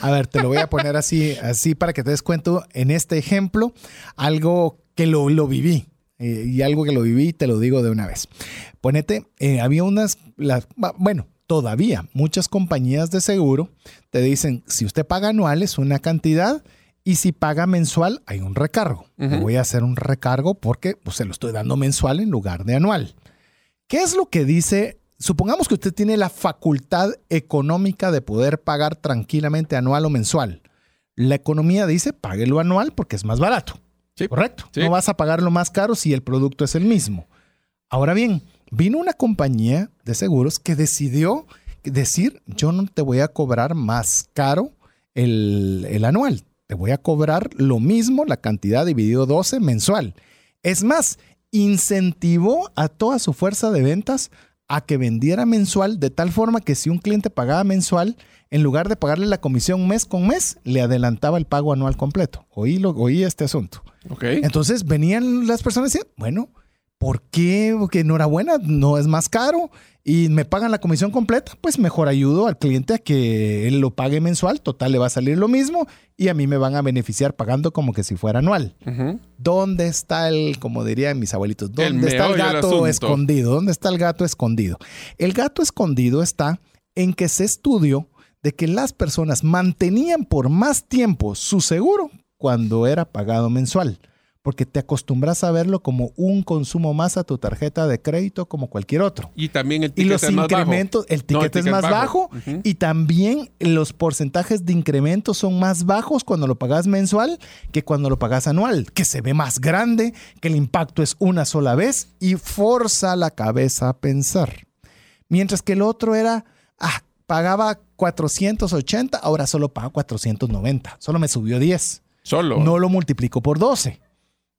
A ver, te lo voy a poner así, *laughs* así para que te des cuenta en este ejemplo, algo que lo, lo viví. Eh, y algo que lo viví, te lo digo de una vez. Ponete, eh, había unas, bueno, todavía muchas compañías de seguro te dicen, si usted paga anual es una cantidad y si paga mensual hay un recargo. Voy a hacer un recargo porque pues, se lo estoy dando mensual en lugar de anual. ¿Qué es lo que dice supongamos que usted tiene la facultad económica de poder pagar tranquilamente anual o mensual. La economía dice, páguelo anual porque es más barato. Sí. Correcto. No vas a pagarlo más caro si el producto es el mismo. Ahora bien, vino una compañía de seguros que decidió decir, yo no te voy a cobrar más caro el, el anual. Te voy a cobrar lo mismo, la cantidad dividido 12 mensual. Es más, incentivó a toda su fuerza de ventas a que vendiera mensual de tal forma que si un cliente pagaba mensual, en lugar de pagarle la comisión mes con mes, le adelantaba el pago anual completo. Oí, lo, oí este asunto. Okay. Entonces venían las personas y decían, bueno, ¿por qué? Porque enhorabuena, no es más caro y me pagan la comisión completa, pues mejor ayudo al cliente a que él lo pague mensual, total le va a salir lo mismo y a mí me van a beneficiar pagando como que si fuera anual. ¿Dónde está el, como dirían mis abuelitos, dónde está el gato escondido? ¿Dónde está el gato escondido? El gato escondido está en que se estudió de que las personas mantenían por más tiempo su seguro cuando era pagado mensual porque te acostumbras a verlo como un consumo más a tu tarjeta de crédito como cualquier otro. Y también el ticket es más bajo. El ticket es más bajo, y también los porcentajes de incremento son más bajos cuando lo pagas mensual que cuando lo pagas anual, que se ve más grande, que el impacto es una sola vez y forza la cabeza a pensar. Mientras que el otro era, ah, pagaba 480, ahora solo pago 490, solo me subió 10. Solo. No lo multiplico por 12.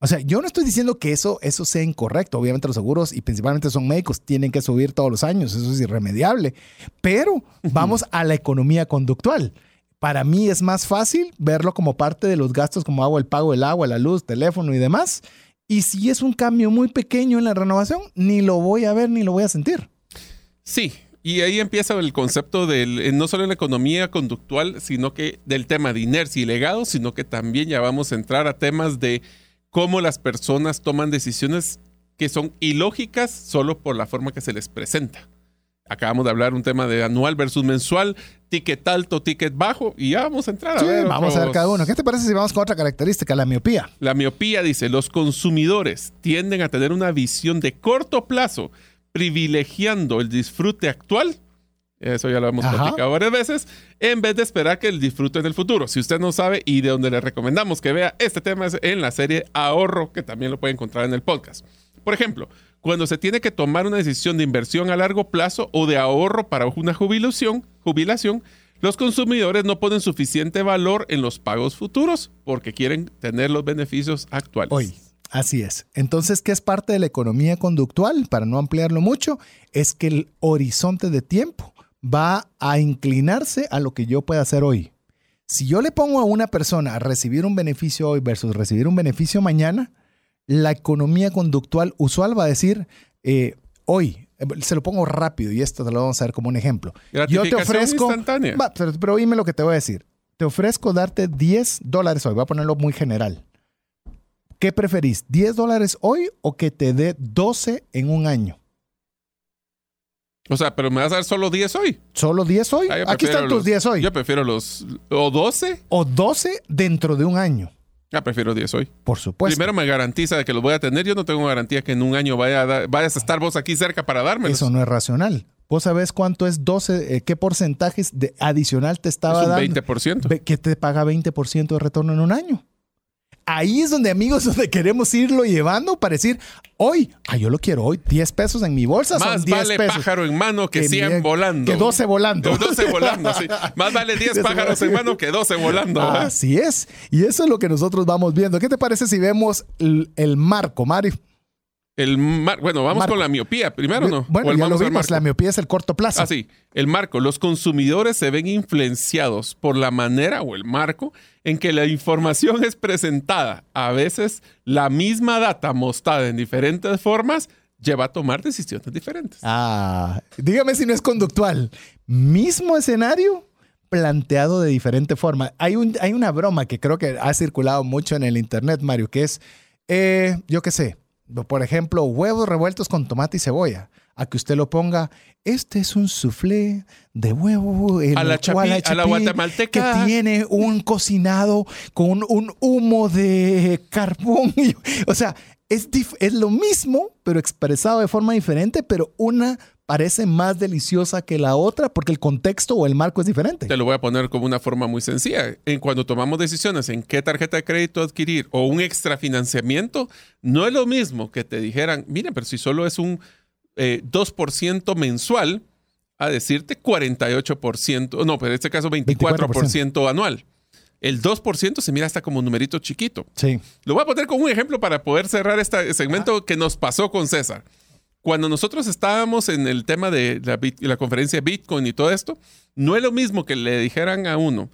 O sea, yo no estoy diciendo que eso, eso sea incorrecto. Obviamente los seguros, y principalmente son médicos, tienen que subir todos los años. Eso es irremediable. Pero vamos a la economía conductual. Para mí es más fácil verlo como parte de los gastos, como hago el pago del agua, la luz, teléfono y demás. Y si es un cambio muy pequeño en la renovación, ni lo voy a ver ni lo voy a sentir. Sí, y ahí empieza el concepto del, eh, no solo en la economía conductual, sino que del tema de inercia y legado, sino que también ya vamos a entrar a temas de cómo las personas toman decisiones que son ilógicas solo por la forma que se les presenta. Acabamos de hablar un tema de anual versus mensual, ticket alto, ticket bajo, y ya vamos a entrar a sí, ver. Vamos a ver cada uno. ¿Qué te parece si vamos con otra característica, la miopía? La miopía dice: los consumidores tienden a tener una visión de corto plazo, privilegiando el disfrute actual Eso ya lo hemos Ajá. platicado varias veces, en vez de esperar que el disfrute en el futuro. Si usted no sabe y de donde le recomendamos que vea este tema es en la serie Ahorro, que también lo puede encontrar en el podcast. Por ejemplo, cuando se tiene que tomar una decisión de inversión a largo plazo o de ahorro para una jubilación, jubilación, los consumidores no ponen suficiente valor en los pagos futuros porque quieren tener los beneficios actuales. Hoy. Así es. Entonces, ¿qué es parte de la economía conductual? Para no ampliarlo mucho, es que el horizonte de tiempo va a inclinarse a lo que yo pueda hacer hoy. Si yo le pongo a una persona a recibir un beneficio hoy versus recibir un beneficio mañana, la economía conductual usual va a decir, eh, hoy, eh, se lo pongo rápido y esto te lo vamos a ver como un ejemplo. Yo te ofrezco, instantánea. Va, pero, pero oíme lo que te voy a decir. Te ofrezco darte 10 dólares hoy, voy a ponerlo muy general. ¿Qué preferís? ¿10 dólares hoy o que te dé 12 en un año? O sea, pero me vas a dar solo 10 hoy. ¿Solo 10 hoy? Ah, Aquí están tus los- 10 hoy. Yo prefiero los. ¿O 12? O 12 dentro de un año, Ya prefiero 10 hoy. por supuesto. Primero me garantiza de que los voy a tener. Yo no tengo garantía que en un año vaya a dar- vayas a estar vos aquí cerca para dármelos. Eso no es racional. ¿Vos sabés cuánto es 12? eh, ¿Qué porcentajes de adicional te estaba es un dando? 20%. Ve- que te paga 20% de retorno en un año. Ahí es donde, amigos, *laughs* donde queremos irlo llevando para decir, hoy, ah, yo lo quiero hoy, 10 pesos en mi bolsa son Más 10 vale pesos. pájaro en mano que Que 100 bien- volando. que 12 volando. Que 12 volando, sí. *laughs* Más vale 10 pájaros en mano que 12 volando. Así es. Y eso es lo que nosotros vamos viendo. ¿Qué te parece si vemos el, el marco, Mario? El mar- bueno, vamos Marco. con la miopía primero, ¿no? Bueno, ¿O el ya lo vimos, la miopía es el corto plazo. Ah, sí. El marco. Los consumidores se ven influenciados por la manera o el marco en que la información es presentada. A veces la misma data mostrada en diferentes formas lleva a tomar decisiones diferentes. Ah, dígame si no es conductual. Mismo escenario planteado de diferente forma. Hay, un, hay una broma que creo que ha circulado mucho en el internet, Mario, que es, eh, yo qué sé, por ejemplo, huevos revueltos con tomate y cebolla. A que usted lo ponga, este es un soufflé de huevo. en A la el cual chapi- a la chapi guatemalteca. Que tiene un cocinado con un humo de carbón. O sea, es, es lo mismo, pero expresado de forma diferente, pero una parece más deliciosa que la otra porque el contexto o el marco es diferente. Te lo voy a poner como una forma muy sencilla. En cuando tomamos decisiones en qué tarjeta de crédito adquirir o un extra financiamiento, no es lo mismo que te dijeran, miren, pero si solo es un eh, 2% mensual, a decirte 48%, no, pero en este caso 24%, anual. El 2% se mira hasta como un numerito chiquito. Sí. Lo voy a poner como un ejemplo para poder cerrar este segmento que nos pasó con César. Cuando nosotros estábamos en el tema de la, conferencia de Bitcoin y todo esto, no es lo mismo que le dijeran a uno,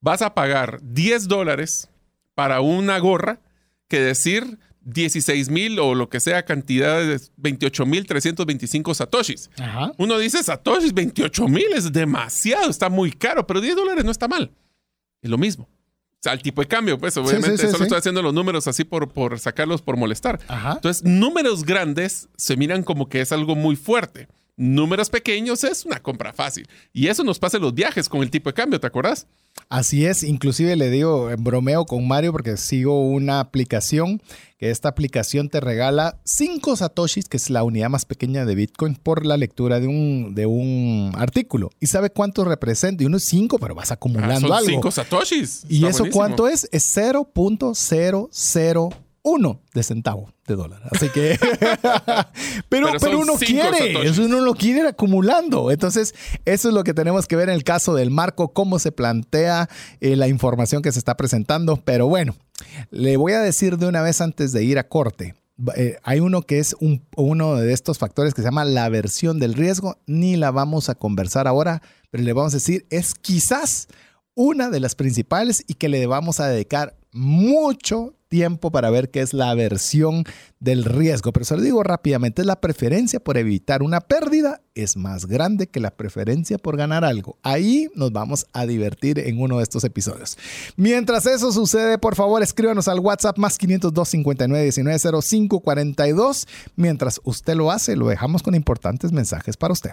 vas a pagar 10 dólares para una gorra que decir 16 mil o lo que sea cantidad de 28 mil 325 satoshis. Ajá. Uno dice satoshis, 28 mil es demasiado, está muy caro, pero 10 dólares no está mal. Es lo mismo. El tipo de cambio, pues obviamente sí, solo sí. estoy haciendo los números así por, por sacarlos por molestar. Ajá. Entonces, números grandes se miran como que es algo muy fuerte. Números pequeños es una compra fácil. Y eso nos pasa en los viajes con el tipo de cambio, ¿te acordás? Así es, inclusive le digo, eh, bromeo con Mario porque sigo una aplicación que esta aplicación te regala 5 satoshis, que es la unidad más pequeña de Bitcoin, por la lectura de un, de un artículo. ¿Y sabe cuánto representa? Y uno es 5, pero vas Ah, acumulando son algo. 5 satoshis. ¿Y eso buenísimo. cuánto es? Es 0.001 de centavo de dólar. Así que. *laughs* *laughs* pero, Pero pero, uno quiere, eso uno lo quiere ir acumulando. Entonces, eso es lo que tenemos que ver en el caso del marco, cómo se plantea eh, la información que se está presentando. Pero bueno, le voy a decir de una vez antes de ir a corte. eh, hay uno que es un- uno de estos factores que se llama la versión del riesgo. Ni la vamos a conversar ahora, pero le vamos a decir, es quizás una de las principales y que le vamos a dedicar mucho tiempo para ver qué es la aversión del riesgo. Pero se lo digo rápidamente, la preferencia por evitar una pérdida es más grande que la preferencia por ganar algo. Ahí nos vamos a divertir en uno de estos episodios. Mientras eso sucede, por favor, escríbanos al WhatsApp más 502 59 19 05 42. Mientras usted lo hace, lo dejamos con importantes mensajes para usted.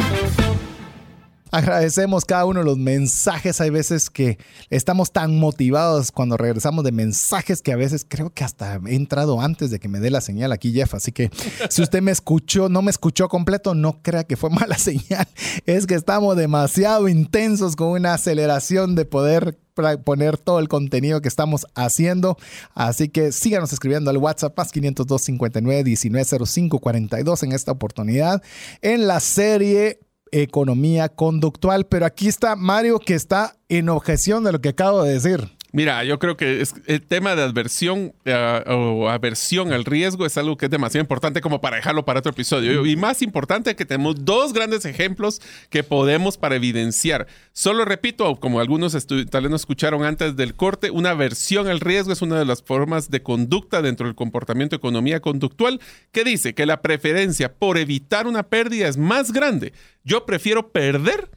Agradecemos cada uno de los mensajes. Hay veces que estamos tan motivados cuando regresamos de mensajes que a veces creo que hasta he entrado antes de que me dé la señal aquí, Jeff. Así que si usted me escuchó, no me escuchó completo, no crea que fue mala *laughs* señal. Es que estamos demasiado intensos con una aceleración de poder poner todo el contenido que estamos haciendo. Así que síganos escribiendo al WhatsApp más 502 59 19 05 42 en esta oportunidad en la serie economía conductual. Pero aquí está Mario que está en objeción de lo que acabo de decir. Mira, yo creo que es, el tema de adversión eh, o aversión al riesgo es algo que es demasiado importante como para dejarlo para otro episodio. Y más importante que tenemos dos grandes ejemplos que podemos para evidenciar. Solo repito, como algunos tal vez no escucharon antes del corte, una aversión al riesgo es una de las formas de conducta dentro del comportamiento economía conductual que dice que la preferencia por evitar una pérdida es más grande. Yo prefiero perder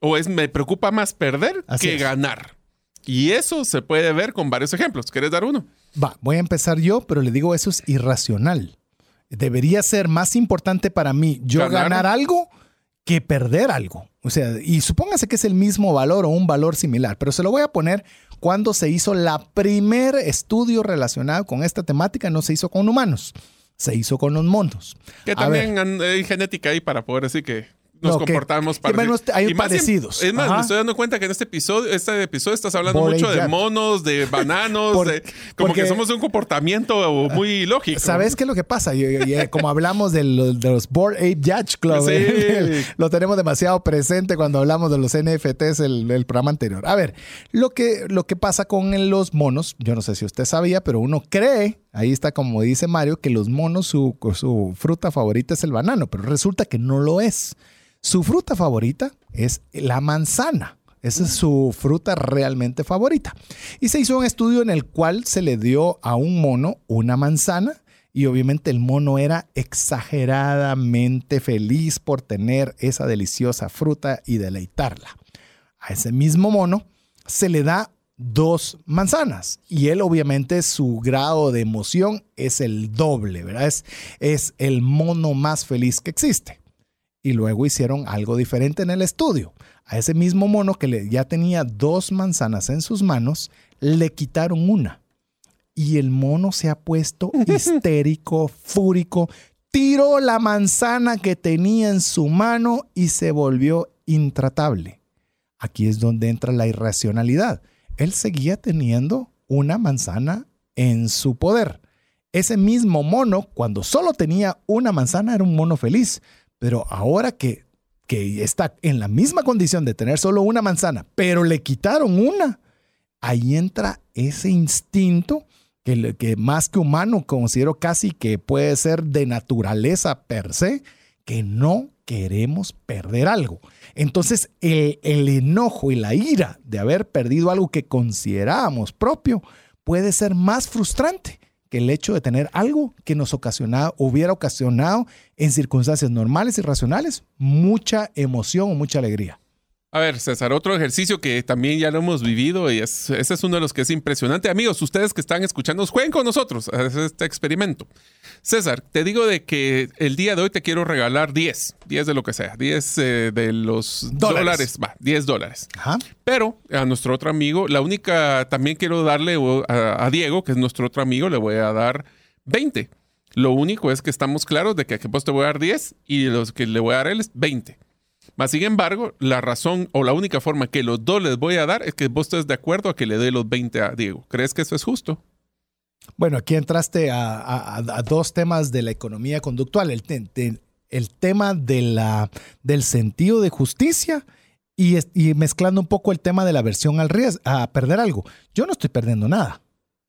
o es me preocupa más perder que ganar. Y eso se puede ver con varios ejemplos. ¿Quieres dar uno? Va, voy a empezar yo, pero le digo eso es irracional. Debería ser más importante para mí yo ganar, algo que perder algo. O sea, y supóngase que es el mismo valor o un valor similar, pero se lo voy a poner cuando se hizo la primer estudio relacionado con esta temática, no se hizo con humanos, se hizo con los monos. Que también hay genética ahí para poder decir que nos comportamos parecidos. Hay parecidos. Es más, me estoy dando cuenta que en este episodio, este episodio estás hablando mucho de monos, de *laughs* bananos, de, como que somos un comportamiento muy lógico. ¿Sabes qué es lo que pasa? Como hablamos de los, de los Board Ape Judge Club, *laughs* lo tenemos demasiado presente cuando hablamos de los NFTs el, el programa anterior. A ver, lo que, lo que pasa con los monos, yo no sé si usted sabía, pero uno cree, ahí está como dice Mario, que los monos, su, fruta favorita es el banano, pero resulta que no lo es. Su fruta favorita es la manzana. Esa es su fruta realmente favorita. Y se hizo un estudio en el cual se le dio a un mono una manzana y obviamente el mono era exageradamente feliz por tener esa deliciosa fruta y deleitarla. A ese mismo mono se le da dos manzanas y él obviamente su grado de emoción es el doble, ¿verdad? Es, es el mono más feliz que existe y luego hicieron algo diferente en el estudio. A ese mismo mono que ya tenía dos manzanas en sus manos, le quitaron una. Y el mono se ha puesto *laughs* histérico, fúrico, tiró la manzana que tenía en su mano y se volvió intratable. Aquí es donde entra la irracionalidad. Él seguía teniendo una manzana en su poder. Ese mismo mono, cuando solo tenía una manzana, era un mono feliz. Pero ahora que, que está en la misma condición de tener solo una manzana, pero le quitaron una, ahí entra ese instinto que, que más que humano considero casi que puede ser de naturaleza per se, que no queremos perder algo. Entonces el, enojo y la ira de haber perdido algo que considerábamos propio puede ser más frustrante que el hecho de tener algo que nos ocasionado, hubiera ocasionado en circunstancias normales y racionales mucha emoción o mucha alegría. A ver, César, otro ejercicio que también ya lo hemos vivido y es, ese es uno de los que es impresionante. Amigos, ustedes que están escuchando, jueguen con nosotros a este experimento. César, te digo de que el día de hoy te quiero regalar 10, 10 de lo que sea, 10 eh, de los dólares. va, 10 dólares. Pero a nuestro otro amigo, la única, también quiero darle a, Diego, que es nuestro otro amigo, le voy a dar 20. Lo único es que estamos claros de que a vos te voy a dar 10 y los que le voy a dar él es 20. Más sin embargo, la razón o la única forma que los dos les voy a dar es que vos estés de acuerdo a que le dé los 20 a Diego. ¿Crees que eso es justo? Bueno, aquí entraste a, dos temas de la economía conductual. El, el tema de la, del sentido de justicia y, y, mezclando un poco el tema de la aversión al riesgo, a perder algo. Yo no estoy perdiendo nada,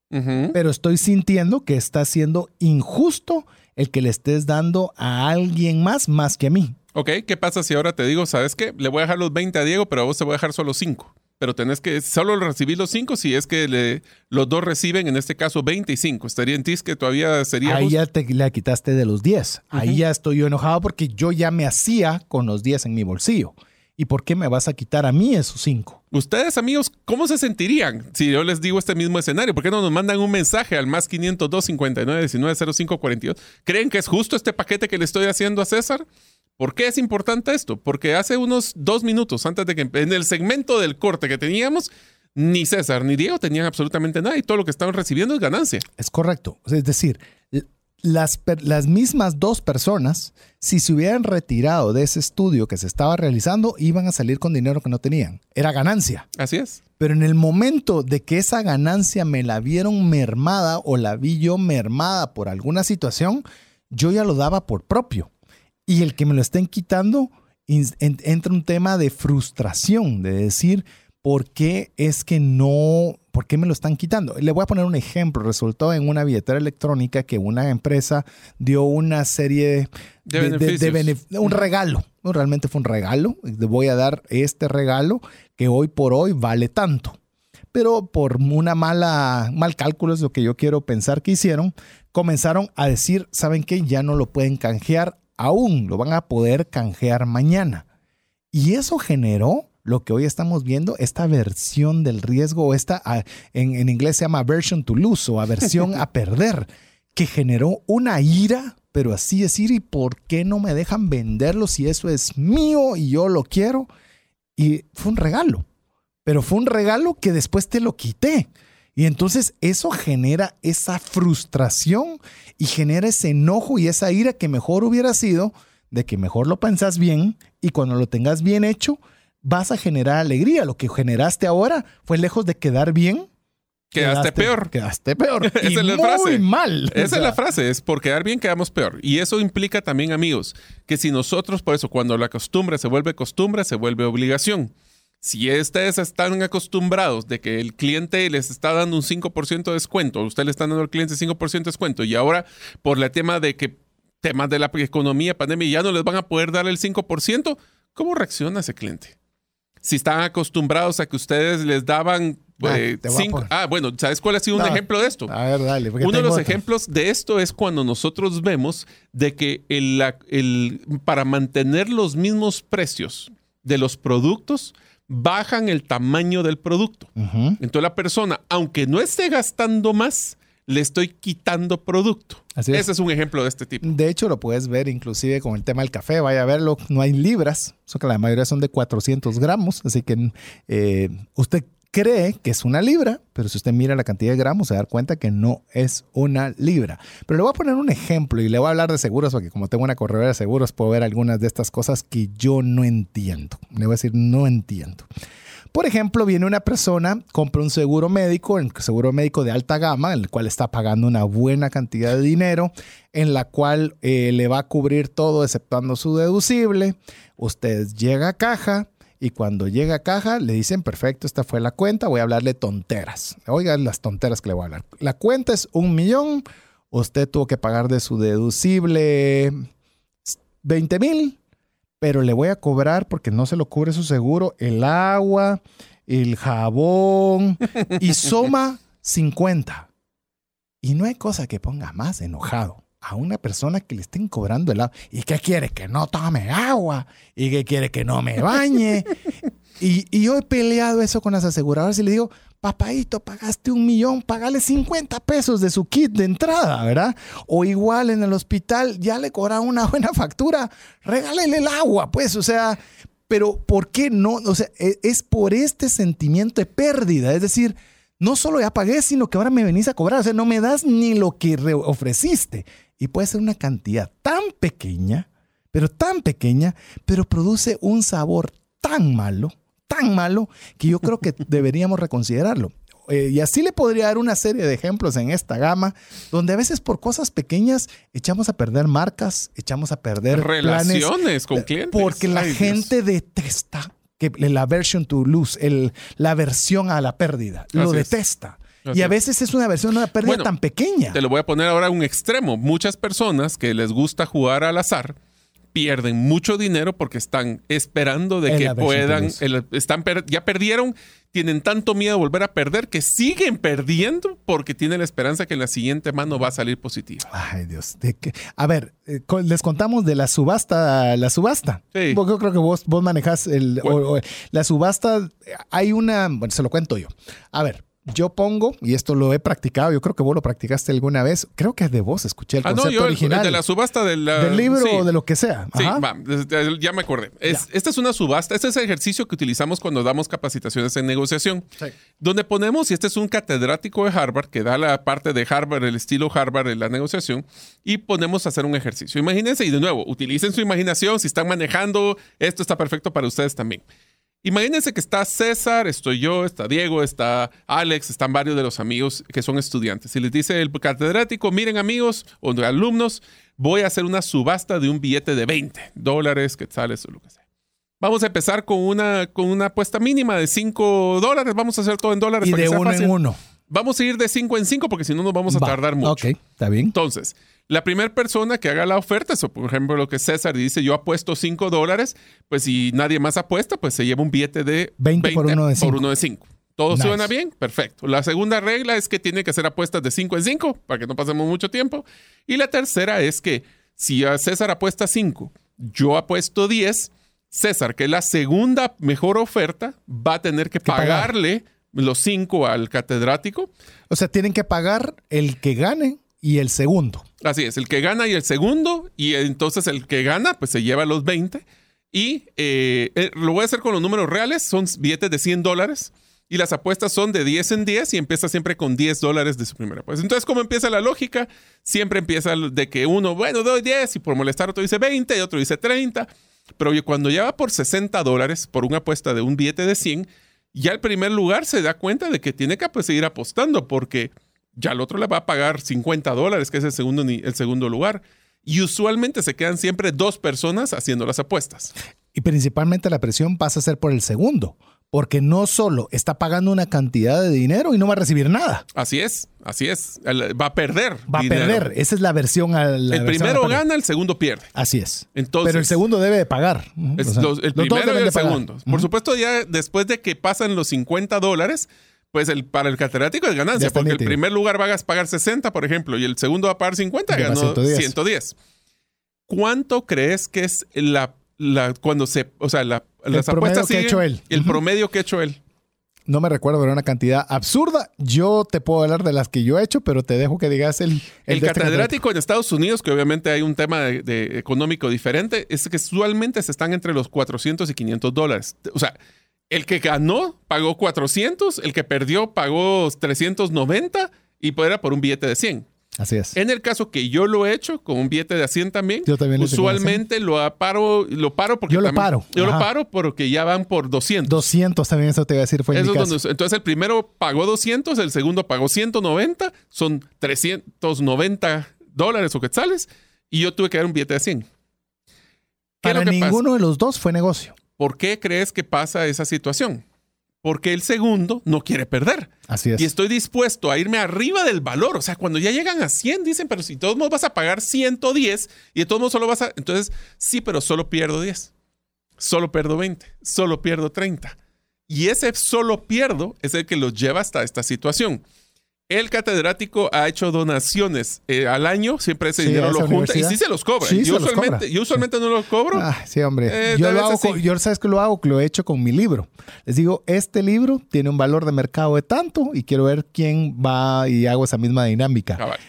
pero estoy sintiendo que está siendo injusto el que le estés dando a alguien más más que a mí. Ok, ¿qué pasa si ahora te digo, sabes qué? Le voy a dejar los 20 a Diego, pero a vos te voy a dejar solo 5. Pero tenés que solo recibir los 5 si es que le- los dos reciben, en este caso, 25. Estaría en ti que todavía sería. Ahí ya te la quitaste de los 10. Ahí ya estoy yo enojado porque yo ya me hacía con los 10 en mi bolsillo. ¿Y por qué me vas a quitar a mí esos 5? Ustedes, amigos, ¿cómo se sentirían si yo les digo este mismo escenario? ¿Por qué no nos mandan un mensaje al más 502 59 19 05 42? ¿Creen que es justo este paquete que le estoy haciendo a César? ¿Por qué es importante esto? Porque hace unos dos minutos antes de que en el segmento del corte que teníamos, ni César ni Diego tenían absolutamente nada y todo lo que estaban recibiendo es ganancia. Es correcto. Es decir, las, las mismas dos personas, si se hubieran retirado de ese estudio que se estaba realizando, iban a salir con dinero que no tenían. Era ganancia. Así es. Pero en el momento de que esa ganancia me la vieron mermada o la vi yo mermada por alguna situación, yo ya lo daba por propio. Y el que me lo estén quitando, entra un tema de frustración, de decir, ¿por qué es que no, por qué me lo están quitando? Le voy a poner un ejemplo. Resultó en una billetera electrónica que una empresa dio una serie De beneficios. benef- un regalo. No, realmente fue un regalo. Le voy a dar este regalo que hoy por hoy vale tanto. Pero por una mala, mal cálculo es lo que yo quiero pensar que hicieron, comenzaron a decir, ¿saben qué? Ya no lo pueden canjear aún, lo van a poder canjear mañana. Y eso generó lo que hoy estamos viendo, esta versión del riesgo, o esta, ah, en, en inglés se llama aversion to lose o aversión *laughs* a perder, que generó una ira, pero así decir, ¿y por qué no me dejan venderlo si eso es mío y yo lo quiero? Y fue un regalo, pero fue un regalo que después te lo quité. Y entonces eso genera esa frustración y genera ese enojo y esa ira que mejor hubiera sido de que mejor lo pensás bien y cuando lo tengas bien hecho vas a generar alegría. Lo que generaste ahora fue lejos de quedar bien. Quedaste peor. Quedaste peor. *laughs* Esa y es la muy frase. mal. Esa O sea, es la frase, es por quedar bien quedamos peor. Y eso implica también, amigos, que si nosotros, por eso, cuando la costumbre se vuelve costumbre, se vuelve obligación. Si ustedes están acostumbrados de que el cliente les está dando un 5% de descuento, usted le está dando al cliente 5% de descuento, y ahora por el tema de que temas de la economía, pandemia, ya no les van a poder dar el 5%, ¿cómo reacciona ese cliente? Si están acostumbrados a que ustedes les daban... Ah, eh, te voy a cinco- ah, bueno, ¿sabes cuál ha sido un ejemplo de esto? A ver, dale. Uno de los otro. ejemplos de esto es cuando nosotros vemos de que el- para mantener los mismos precios de los productos, bajan el tamaño del producto. Entonces la persona, aunque no esté gastando más, le estoy quitando producto. Así es. Ese es un ejemplo de este tipo. De hecho, lo puedes ver inclusive con el tema del café. Vaya a verlo, no hay libras, eso que la mayoría son de 400 gramos. Así que eh, usted cree que es una libra, pero si usted mira la cantidad de gramos, se va a dar cuenta que no es una libra. Pero le voy a poner un ejemplo y le voy a hablar de seguros, porque como tengo una corredora de seguros, puedo ver algunas de estas cosas que yo no entiendo. Le voy a decir, no entiendo. Por ejemplo, viene una persona, compra un seguro médico, un seguro médico de alta gama, el cual está pagando una buena cantidad de dinero, en la cual eh, le va a cubrir todo exceptuando su deducible. Usted llega a caja y cuando llega a caja le dicen, perfecto, esta fue la cuenta, voy a hablarle tonteras. Oigan las tonteras que le voy a hablar. La cuenta es un millón, usted tuvo que pagar de su deducible 20 mil, pero le voy a cobrar porque no se lo cubre su seguro el agua, el jabón y *laughs* suma 50. Y no hay cosa que ponga más enojado a una persona que le estén cobrando el agua. ¿Y qué quiere? Que no tome agua. ¿Y qué quiere? Que no me bañe. *laughs* y, y yo he peleado eso con las aseguradoras y le digo, papadito, pagaste un millón, pagale 50 pesos de su kit de entrada, ¿verdad? O igual en el hospital ya le cobraron una buena factura, regálele el agua, pues, o sea, pero ¿por qué no? O sea, e- es por este sentimiento de pérdida, es decir, no solo ya pagué, sino que ahora me venís a cobrar, o sea, no me das ni lo que re- ofreciste. Y puede ser una cantidad tan pequeña, pero tan pequeña, pero produce un sabor tan malo, tan malo, que yo creo que *laughs* deberíamos reconsiderarlo. Eh, y así le podría dar una serie de ejemplos en esta gama, donde a veces por cosas pequeñas echamos a perder marcas, echamos a perder planes, Relaciones con clientes. porque la Ay, Dios. gente detesta que la aversion to lose, el, la aversión a la pérdida, lo es. Así y a es. veces es una versión de una pérdida Bueno, tan pequeña. Te lo voy a poner ahora a un extremo. Muchas personas que les gusta jugar al azar pierden mucho dinero porque están esperando de En que puedan, el- están per- ya perdieron, tienen tanto miedo de volver a perder que siguen perdiendo porque tienen la esperanza que en la siguiente mano va a salir positiva. Ay, Dios. ¿de qué? A ver, eh, les contamos de la subasta, la subasta. Sí. Porque yo creo que vos, vos manejas el, ¿Cuál? o- o- la subasta. Hay una, bueno, se lo cuento yo. A ver, yo pongo, y esto lo he practicado, yo creo que vos lo practicaste alguna vez. Creo que es de vos, escuché el Ah, concepto no, yo original. el de la subasta de la- del libro sí. o de lo que sea. Sí, va, ya me acordé. Es- esta es una subasta, este es el ejercicio que utilizamos cuando damos capacitaciones en negociación, Sí. donde ponemos, y este es un catedrático de Harvard que da la parte de Harvard, el estilo Harvard en la negociación, y ponemos a hacer un ejercicio. Imagínense, y de nuevo, utilicen su imaginación, si están manejando, esto está perfecto para ustedes también. Imagínense que está César, estoy yo, está Diego, está Alex, están varios de los amigos que son estudiantes. Y les dice el catedrático, miren amigos o alumnos, voy a hacer una subasta de un billete de 20 dólares, quetzales o lo que sea. Vamos a empezar con una, con una apuesta mínima de 5 dólares. Vamos a hacer todo en dólares Y para de que sea uno fácil. en uno. Vamos a ir de 5 en 5 porque si no nos vamos a Va. tardar mucho. Ok, está bien. Entonces, la primera persona que haga la oferta, eso, por ejemplo, lo que César dice, yo apuesto 5 dólares, pues si nadie más apuesta, pues se lleva un billete de 20 por uno de cinco. uno de 5. ¿Todo Nice. suena bien? Perfecto. La segunda regla es que tiene que hacer apuestas de 5 en 5 para que no pasemos mucho tiempo. Y la tercera es que si a César apuesta 5, yo apuesto 10, César, que es la segunda mejor oferta, va a tener que, pagar. pagarle los 5 al catedrático O sea, tienen que pagar el que gane y el segundo. Así es, el que gana y el segundo, y entonces el que gana, pues se lleva los 20. Y eh, eh, lo voy a hacer con los números reales, son billetes de 100 dólares. Y las apuestas son de 10 en 10 y empieza siempre con 10 dólares de su primera apuesta. Entonces, ¿cómo empieza la lógica? Siempre empieza de que uno, bueno, doy 10 y por molestar otro dice 20 y otro dice 30. Pero cuando ya va por 60 dólares por una apuesta de un billete de 100, ya el primer lugar se da cuenta de que tiene que pues, seguir apostando porque ya el otro le va a pagar 50 dólares, que es el segundo, el segundo lugar. Y usualmente se quedan siempre dos personas haciendo las apuestas. Y principalmente la presión pasa a ser por el segundo, porque no solo está pagando una cantidad de dinero y no va a recibir nada. Así es, así es. El- va a perder. Va dinero. a perder. Esa es la versión a la El versión primero gana, el segundo pierde. Así es. Entonces, Pero el segundo debe de pagar. Ujú. Es O sea, los- el los primero y el segundo. Por supuesto, ya después de que pasan los 50 dólares, pues el, para el catedrático es ganancia, porque el primer lugar va a pagar 60, por ejemplo, y el segundo va a pagar 50, Lleva ganó 110. 110. ¿Cuánto crees que es la, la cuando se, o sea, la, las apuestas que ha siguen- hecho él. El promedio que ha hecho él. No me recuerdo, pero era una cantidad absurda. Yo te puedo hablar de las que yo he hecho, pero te dejo que digas el, El, este catedrático en Estados Unidos, que obviamente hay un tema de, de económico diferente, es que usualmente se están entre los 400 y 500 dólares. O sea, el que ganó pagó 400, el que perdió pagó 390 y pues era por un billete de 100. Así es. En el caso que yo lo he hecho con un billete de 100 también, Yo también usualmente lo paro, lo paro porque Yo lo también- paro. Yo lo Ajá. paro porque ya van por 200. 200 también, eso te iba a decir, fue en Eso mi es caso. donde- entonces el primero pagó 200, el segundo pagó 190, son 390 dólares o quetzales, y yo tuve que dar un billete de 100. ¿Qué es Para lo que pasa? ninguno de los dos fue negocio. ¿Por qué crees que pasa esa situación? Porque el segundo no quiere perder. Así es. Y estoy dispuesto a irme arriba del valor. O sea, cuando ya llegan a 100, dicen, pero si de todos modos vas a pagar 110 y de todos modos solo vas a... Entonces, sí, pero solo pierdo 10. Solo pierdo 20. Solo pierdo 30. Y ese solo pierdo es el que los lleva hasta esta situación. El catedrático ha hecho donaciones eh, al año, siempre ese Sí, dinero lo junta y sí se los cobra. Sí, se yo, los usualmente, cobra. yo usualmente no lo cobro. Ah, sí, hombre. Eh, yo lo hago con- yo sabes que lo hago, lo he hecho con mi libro. Les digo, este libro tiene un valor de mercado de tanto y quiero ver quién va y hago esa misma dinámica. Cabal.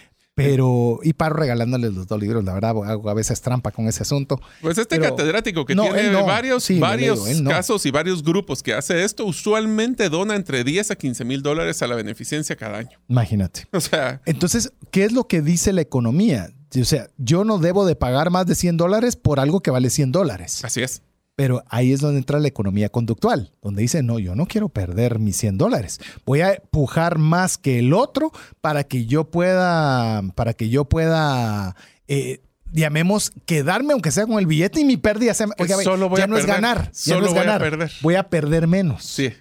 Pero, y paro regalándoles los dos libros, la verdad, hago a veces trampa con ese asunto. Pues este Pero- catedrático que No, tiene no. varios, Sí, no. casos y varios grupos que hace esto, usualmente dona entre 10 a 15 mil dólares a la beneficencia cada año. Imagínate. *laughs* O sea, Entonces, ¿qué es lo que dice la economía? O sea, yo no debo de pagar más de 100 dólares por algo que vale 100 dólares. así es. Pero ahí es donde entra la economía conductual, donde dice, no, yo no quiero perder mis 100 dólares. Voy a pujar más que el otro para que yo pueda, para que yo pueda, eh, llamemos, quedarme aunque sea con el billete y mi pérdida sea, oiga, Solo voy ya a no es perder. ganar, ya Solo no es voy a ganar. perder. Voy a perder menos. Sí.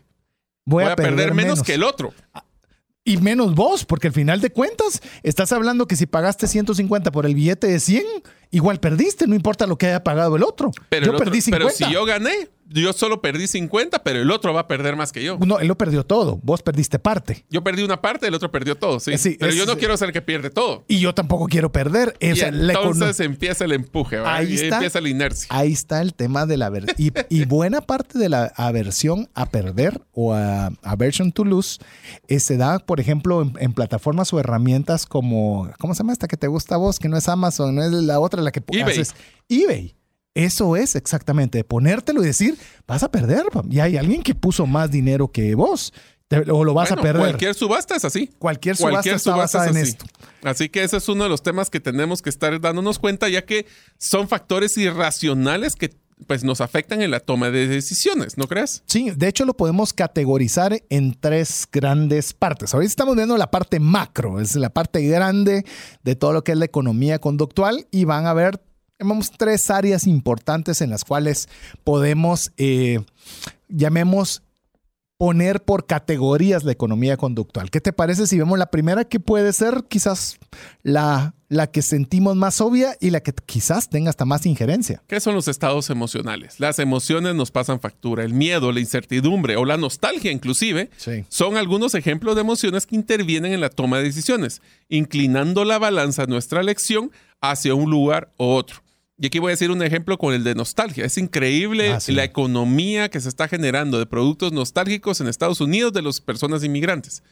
Voy, a, perder, menos, que el otro. Y menos vos, porque al final de cuentas estás hablando que si pagaste 150 por el billete de 100, igual perdiste, no importa lo que haya pagado el otro. Pero, yo otro- perdí 50. pero si yo gané, yo solo perdí 50, pero el otro va a perder más que yo. No, él lo perdió todo. Vos perdiste parte. Yo perdí una parte, el otro perdió todo, sí. Sí, pero es- yo no quiero ser el que pierde todo. Y yo tampoco quiero perder. O sea, entonces empieza el empuje, ¿verdad? Ahí y está. empieza la inercia. Ahí está el tema de la aversión. Y, y *laughs* buena parte de la aversión a perder o a aversion to lose eh, se da, por ejemplo, en, en plataformas o herramientas como, ¿cómo se llama esta que te gusta a vos? Que no es Amazon, no es la otra la que eBay. haces. eBay. Eso es exactamente, ponértelo y decir, vas a perder. Y hay alguien que puso más dinero que vos. Te- o lo vas Bueno, a perder. Cualquier subasta es así. Cualquier subasta está basada es en así. esto. Así que ese es uno de los temas que tenemos que estar dándonos cuenta, ya que son factores irracionales que pues, nos afectan en la toma de decisiones, ¿no crees? Sí, de hecho lo podemos categorizar en tres grandes partes. Ahorita estamos viendo la parte macro, es la parte grande de todo lo que es la economía conductual y van a ver, tenemos tres áreas importantes en las cuales podemos, eh, llamemos, poner por categorías la economía conductual. ¿Qué te parece si vemos la primera que puede ser quizás la, la que sentimos más obvia y la que quizás tenga hasta más injerencia? ¿Qué son los estados emocionales? Las emociones nos pasan factura. El miedo, la incertidumbre o la nostalgia inclusive Sí. son algunos ejemplos de emociones que intervienen en la toma de decisiones, inclinando la balanza de nuestra elección hacia un lugar u otro. Y aquí voy a decir un ejemplo con el de nostalgia. Es increíble Ah, sí. la economía que se está generando de productos nostálgicos en Estados Unidos de las personas inmigrantes.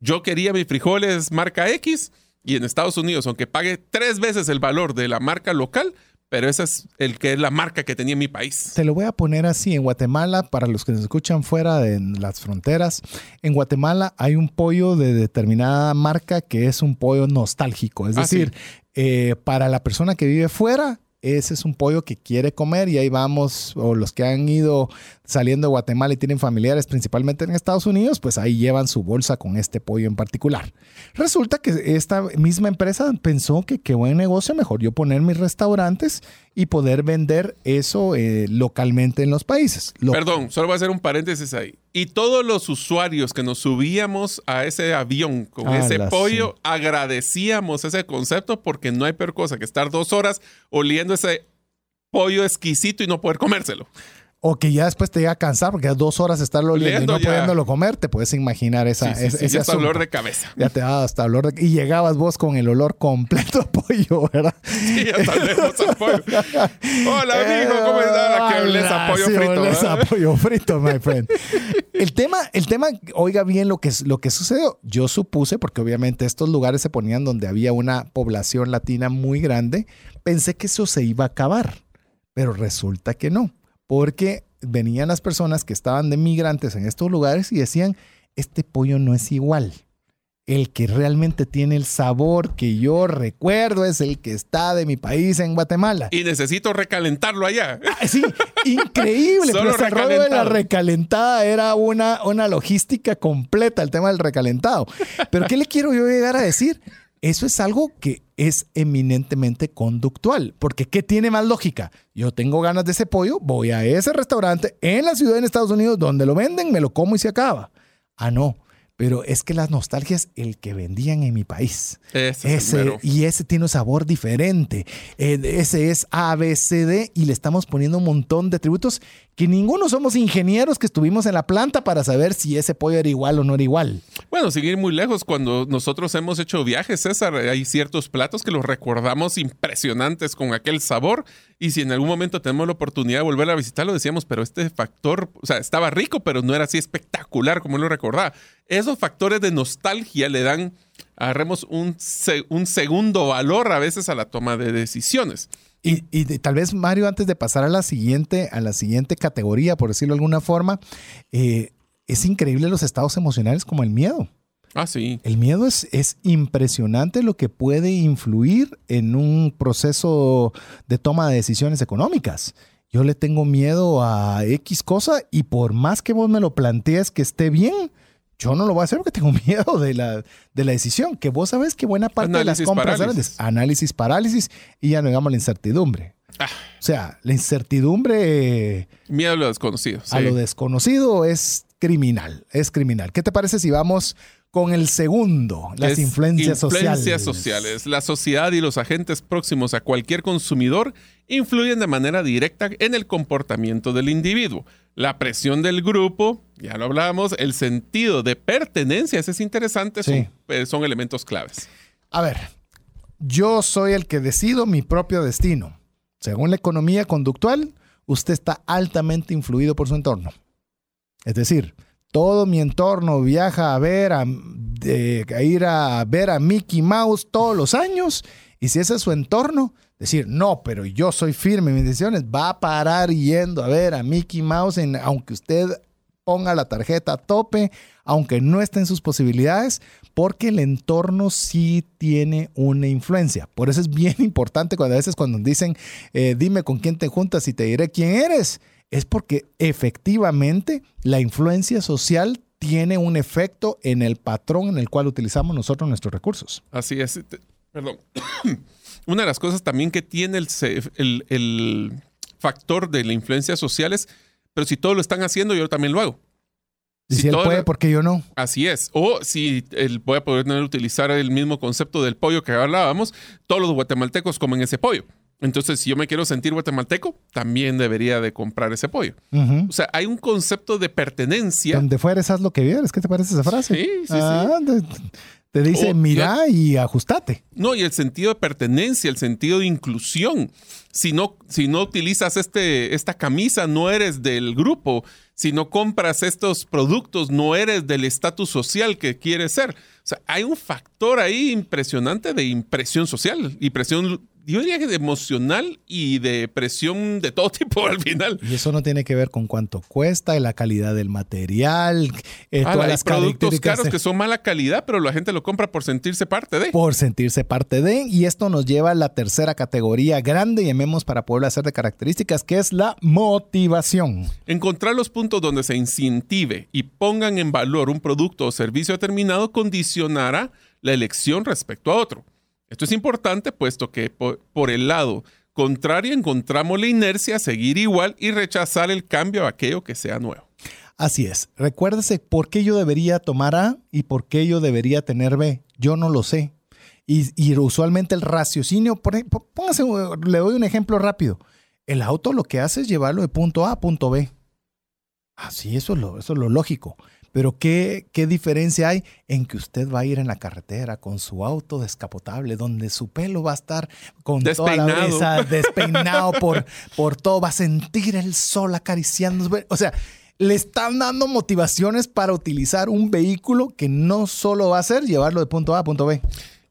Yo quería mis frijoles marca X y en Estados Unidos, aunque pague tres veces el valor de la marca local, pero esa es el que es la marca que tenía en mi país. Te lo voy a poner así. En Guatemala, para los que nos escuchan fuera de las fronteras, en Guatemala hay un pollo de determinada marca que es un pollo nostálgico. Es Ah, decir, eh, para la persona que vive fuera, ese es un pollo que quiere comer y ahí vamos, o los que han ido saliendo de Guatemala y tienen familiares principalmente en Estados Unidos, pues ahí llevan su bolsa con este pollo en particular. Resulta que esta misma empresa pensó que qué buen negocio, mejor yo poner mis restaurantes y poder vender eso eh, localmente en los países. Perdón, solo voy a hacer un paréntesis ahí. Y todos los usuarios que nos subíamos a ese avión con Ah, ese pollo, agradecíamos ese concepto porque no hay peor cosa que estar dos horas oliendo ese pollo exquisito y no poder comérselo. O que ya después te llega a cansar porque ya dos horas estarlo oliendo y Oliendo no ya. pudiéndolo comer, te puedes imaginar esa, Sí, sí, ese, sí, ese ya está asunto. dolor de cabeza. Ya te daba hasta olor de... Y llegabas vos con el olor completo a pollo, ¿verdad? Sí, sabemos al pollo. Hola, amigo, ¿cómo está? La que a pollo frito. olés a pollo frito, my friend. El tema, el tema, oiga bien lo que, lo que sucedió. Yo supuse, porque obviamente estos lugares se ponían donde había una población latina muy grande, pensé que eso se iba a acabar, pero resulta que no, porque venían las personas que estaban de migrantes en estos lugares y decían, este pollo no es igual. El que realmente tiene el sabor que yo recuerdo es el que está de mi país en Guatemala. Y necesito recalentarlo allá. Ah, Sí, increíble. *laughs* Solo pero el rollo de la recalentada era una, una logística completa, el tema del recalentado. Pero ¿qué le quiero yo llegar a decir? Eso es algo que es eminentemente conductual, porque ¿qué tiene más lógica? Yo tengo ganas de ese pollo, voy a ese restaurante en la ciudad en Estados Unidos donde lo venden, me lo como y se acaba. Ah, no, pero es que la nostalgia es el que vendían en mi país. Ese Ese, y ese tiene un sabor diferente. Eh, ese es ABCD y le estamos poniendo un montón de atributos que ninguno somos ingenieros que estuvimos en la planta para saber si ese pollo era igual o no era igual. Bueno, sin ir muy lejos, cuando nosotros hemos hecho viajes, César, hay ciertos platos que los recordamos impresionantes con aquel sabor. Y si en algún momento tenemos la oportunidad de volver a visitarlo, decíamos, pero este factor, o sea, estaba rico, pero no era así espectacular como lo recordaba. Esos factores de nostalgia le dan, agarremos un, un segundo valor a veces a la toma de decisiones. Y, y de- tal vez, Mario, antes de pasar a la siguiente, a la siguiente categoría, por decirlo de alguna forma, eh, es increíble los estados emocionales como el miedo. Ah, sí. El miedo es, es impresionante lo que puede influir en un proceso de toma de decisiones económicas. Yo le tengo miedo a X cosa y por más que vos me lo plantees que esté bien, yo no lo voy a hacer porque tengo *laughs* miedo de la, de la decisión. Que vos sabes que buena parte Análisis de las compras parálisis. grandes, análisis parálisis y ya no digamos la incertidumbre. Ah. O sea, la incertidumbre Miedo a lo desconocido. a lo desconocido es criminal, es criminal. ¿Qué te parece si vamos con el segundo, las influencias, influencias sociales? sociales. La sociedad y los agentes próximos a cualquier consumidor influyen de manera directa en el comportamiento del individuo. La presión del grupo, ya lo hablábamos, el sentido de pertenencia, ese es interesante, Sí. son, eh, son elementos claves. A ver, yo soy el que decido mi propio destino. Según la economía conductual, usted está altamente influido por su entorno. Es decir, todo mi entorno viaja a ver a, ir a ver a Mickey Mouse todos los años y si ese es su entorno, decir, no, pero yo soy firme en mis decisiones, va a parar yendo a ver a Mickey Mouse en, aunque usted ponga la tarjeta a tope, aunque no esté en sus posibilidades, porque el entorno sí tiene una influencia. Por eso es bien *laughs* importante cuando a veces cuando dicen, eh, dime con quién te juntas y te diré quién eres, es porque efectivamente la influencia social tiene un efecto en el patrón en el cual utilizamos nosotros nuestros recursos. Así es. Perdón. *clears throat* Una de las cosas también que tiene el, se- el- el factor de la influencia social es, pero si todos lo están haciendo, yo también lo hago. Y si, Si él todo- puede, ¿por qué yo no? Así es. O si el, voy a poder utilizar el mismo concepto del pollo que hablábamos, todos los guatemaltecos comen ese pollo. Entonces, si yo me quiero sentir guatemalteco, también debería de comprar ese pollo. O sea, hay un concepto de pertenencia. Donde fueres, haz lo que vieres. ¿Qué te parece esa frase? Sí, sí, sí. Ah, Te, te dice, mira y ajustate. No, y el sentido de pertenencia, el sentido de inclusión. Si no, si no utilizas este, esta camisa, no eres del grupo. Si no compras estos productos, no eres del estatus social que quieres ser. O sea, hay un factor ahí impresionante de impresión social y presión, yo diría que de emocional y de presión de todo *laughs* tipo al final. Y eso no tiene que ver con cuánto cuesta y la calidad del material, eh, Ah, todas hay las productos caros que son mala calidad, pero la gente lo compra por sentirse parte de. por sentirse parte de. Y esto nos lleva a la tercera categoría grande, llamemos para poderlo hacer de características, que es la motivación. Encontrar los puntos donde se incentive y pongan en valor un producto o servicio determinado condicionará la elección respecto a otro. Esto es importante puesto que por, el lado contrario encontramos la inercia seguir igual y rechazar el cambio a aquello que sea nuevo. Así es. Recuérdese por qué yo debería tomar A y por qué yo debería tener B. Yo no lo sé. Y, usualmente el raciocinio, por póngase, le doy un ejemplo rápido. El auto lo que hace es llevarlo de punto A a punto B. Así, eso es eso es lo lógico. Pero ¿qué, ¿qué diferencia hay en que usted va a ir en la carretera con su auto descapotable, donde su pelo va a estar con toda la brisa, despeinado por, por todo, va a sentir el sol acariciando? O sea, le están dando motivaciones para utilizar un vehículo que no solo va a ser llevarlo de punto A a punto B.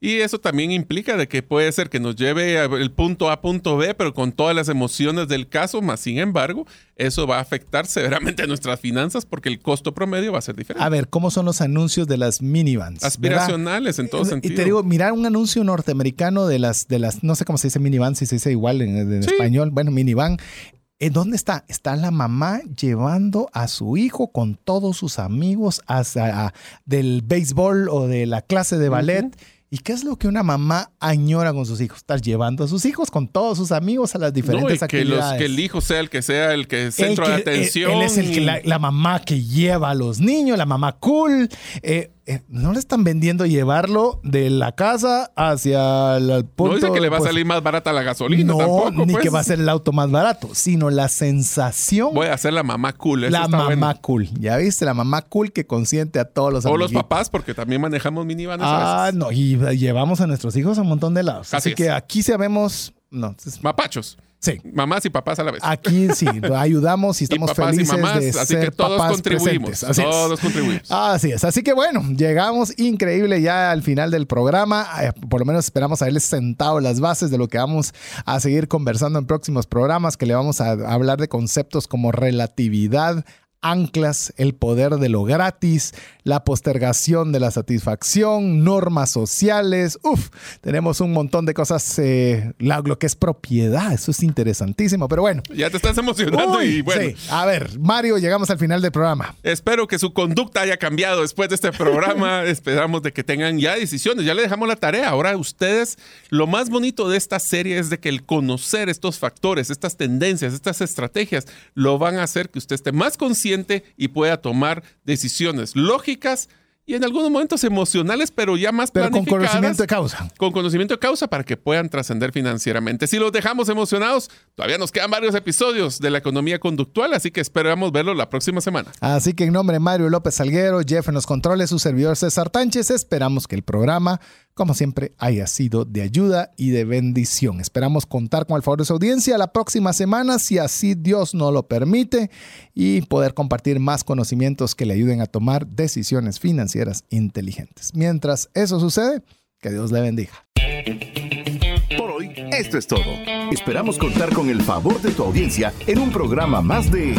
Y eso también implica de que puede ser que nos lleve el punto A a punto B, pero con todas las emociones del caso, más sin embargo, eso va a afectar severamente a *laughs* nuestras finanzas porque el costo promedio va a ser diferente. A ver, ¿cómo son los anuncios de las minivans? ¿verdad? Aspiracionales en todo sentido. Y te digo, mirar un anuncio norteamericano de las, de las, no sé cómo se dice minivan, si se dice igual en, en Sí. español, bueno, minivan. ¿En dónde está? Está la mamá llevando a su hijo con todos sus amigos hacia, a- del béisbol o de la clase de ballet. ¿Y qué es lo que una mamá añora con sus hijos? Estar llevando a sus hijos con todos sus amigos a las No, diferentes y que, los, actividades. que el hijo sea el que sea el que centro de que- atención. Él, es el que la, la mamá que lleva a los niños, la mamá cool. Eh, eh, no le están vendiendo llevarlo de la casa hacia el punto. no dice que le va a pues, salir más barata la gasolina No, tampoco. ni pues. que va a ser el auto más barato, sino la sensación. Voy a hacer la mamá cool. eso la está mamá bueno. cool. Ya viste, la mamá cool que consiente a todos los O los papás, porque también manejamos minivanes Ah, a veces. no, y llevamos a nuestros hijos a un montón de lados. Así, Así es. que aquí sabemos. No, es- Mapachos. Sí. Mamás y papás a la vez. Aquí sí, ayudamos *laughs* y estamos papás y felices mamás, de así ser que todos papás contribuimos, es. todos contribuimos. Así es. Así que bueno, llegamos increíble ya al final del programa. Eh, Por lo menos esperamos haberles sentado las bases de lo que vamos a seguir conversando en próximos programas, que le vamos a hablar de conceptos como relatividad anclas, el poder de lo gratis, la postergación de la satisfacción, normas sociales. Uf, tenemos un montón de cosas, eh, lo que es propiedad, eso es interesantísimo, pero bueno. Ya te estás emocionando Uy, y bueno. sí. A ver, Mario, llegamos al final del programa. Espero que su conducta haya cambiado después de este programa. *laughs* Esperamos de que tengan ya decisiones. Ya le dejamos la tarea. Ahora ustedes, lo más bonito de esta serie es de que el conocer estos factores, estas tendencias, estas estrategias, lo van a hacer que usted esté más consciente consciente y pueda tomar decisiones lógicas y en algunos momentos emocionales, pero ya más Pero con conocimiento de causa. con conocimiento de causa para que puedan trascender financieramente. Si los dejamos emocionados, todavía nos quedan varios episodios de la economía conductual, así que esperamos verlo la próxima semana. Así que en nombre de Mario López Salguero, Jeff en los controles, su servidor César Tánchez, esperamos que el programa, como siempre, haya sido de ayuda y de bendición. Esperamos contar con el favor de su audiencia la próxima semana, si así Dios nos lo permite, y poder compartir más conocimientos que le ayuden a tomar decisiones financieras inteligentes. Mientras eso sucede, que Dios le bendiga. Por hoy, esto es todo. Esperamos contar con el favor de tu audiencia en un programa más de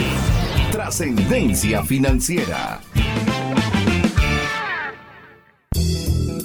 Trascendencia Financiera.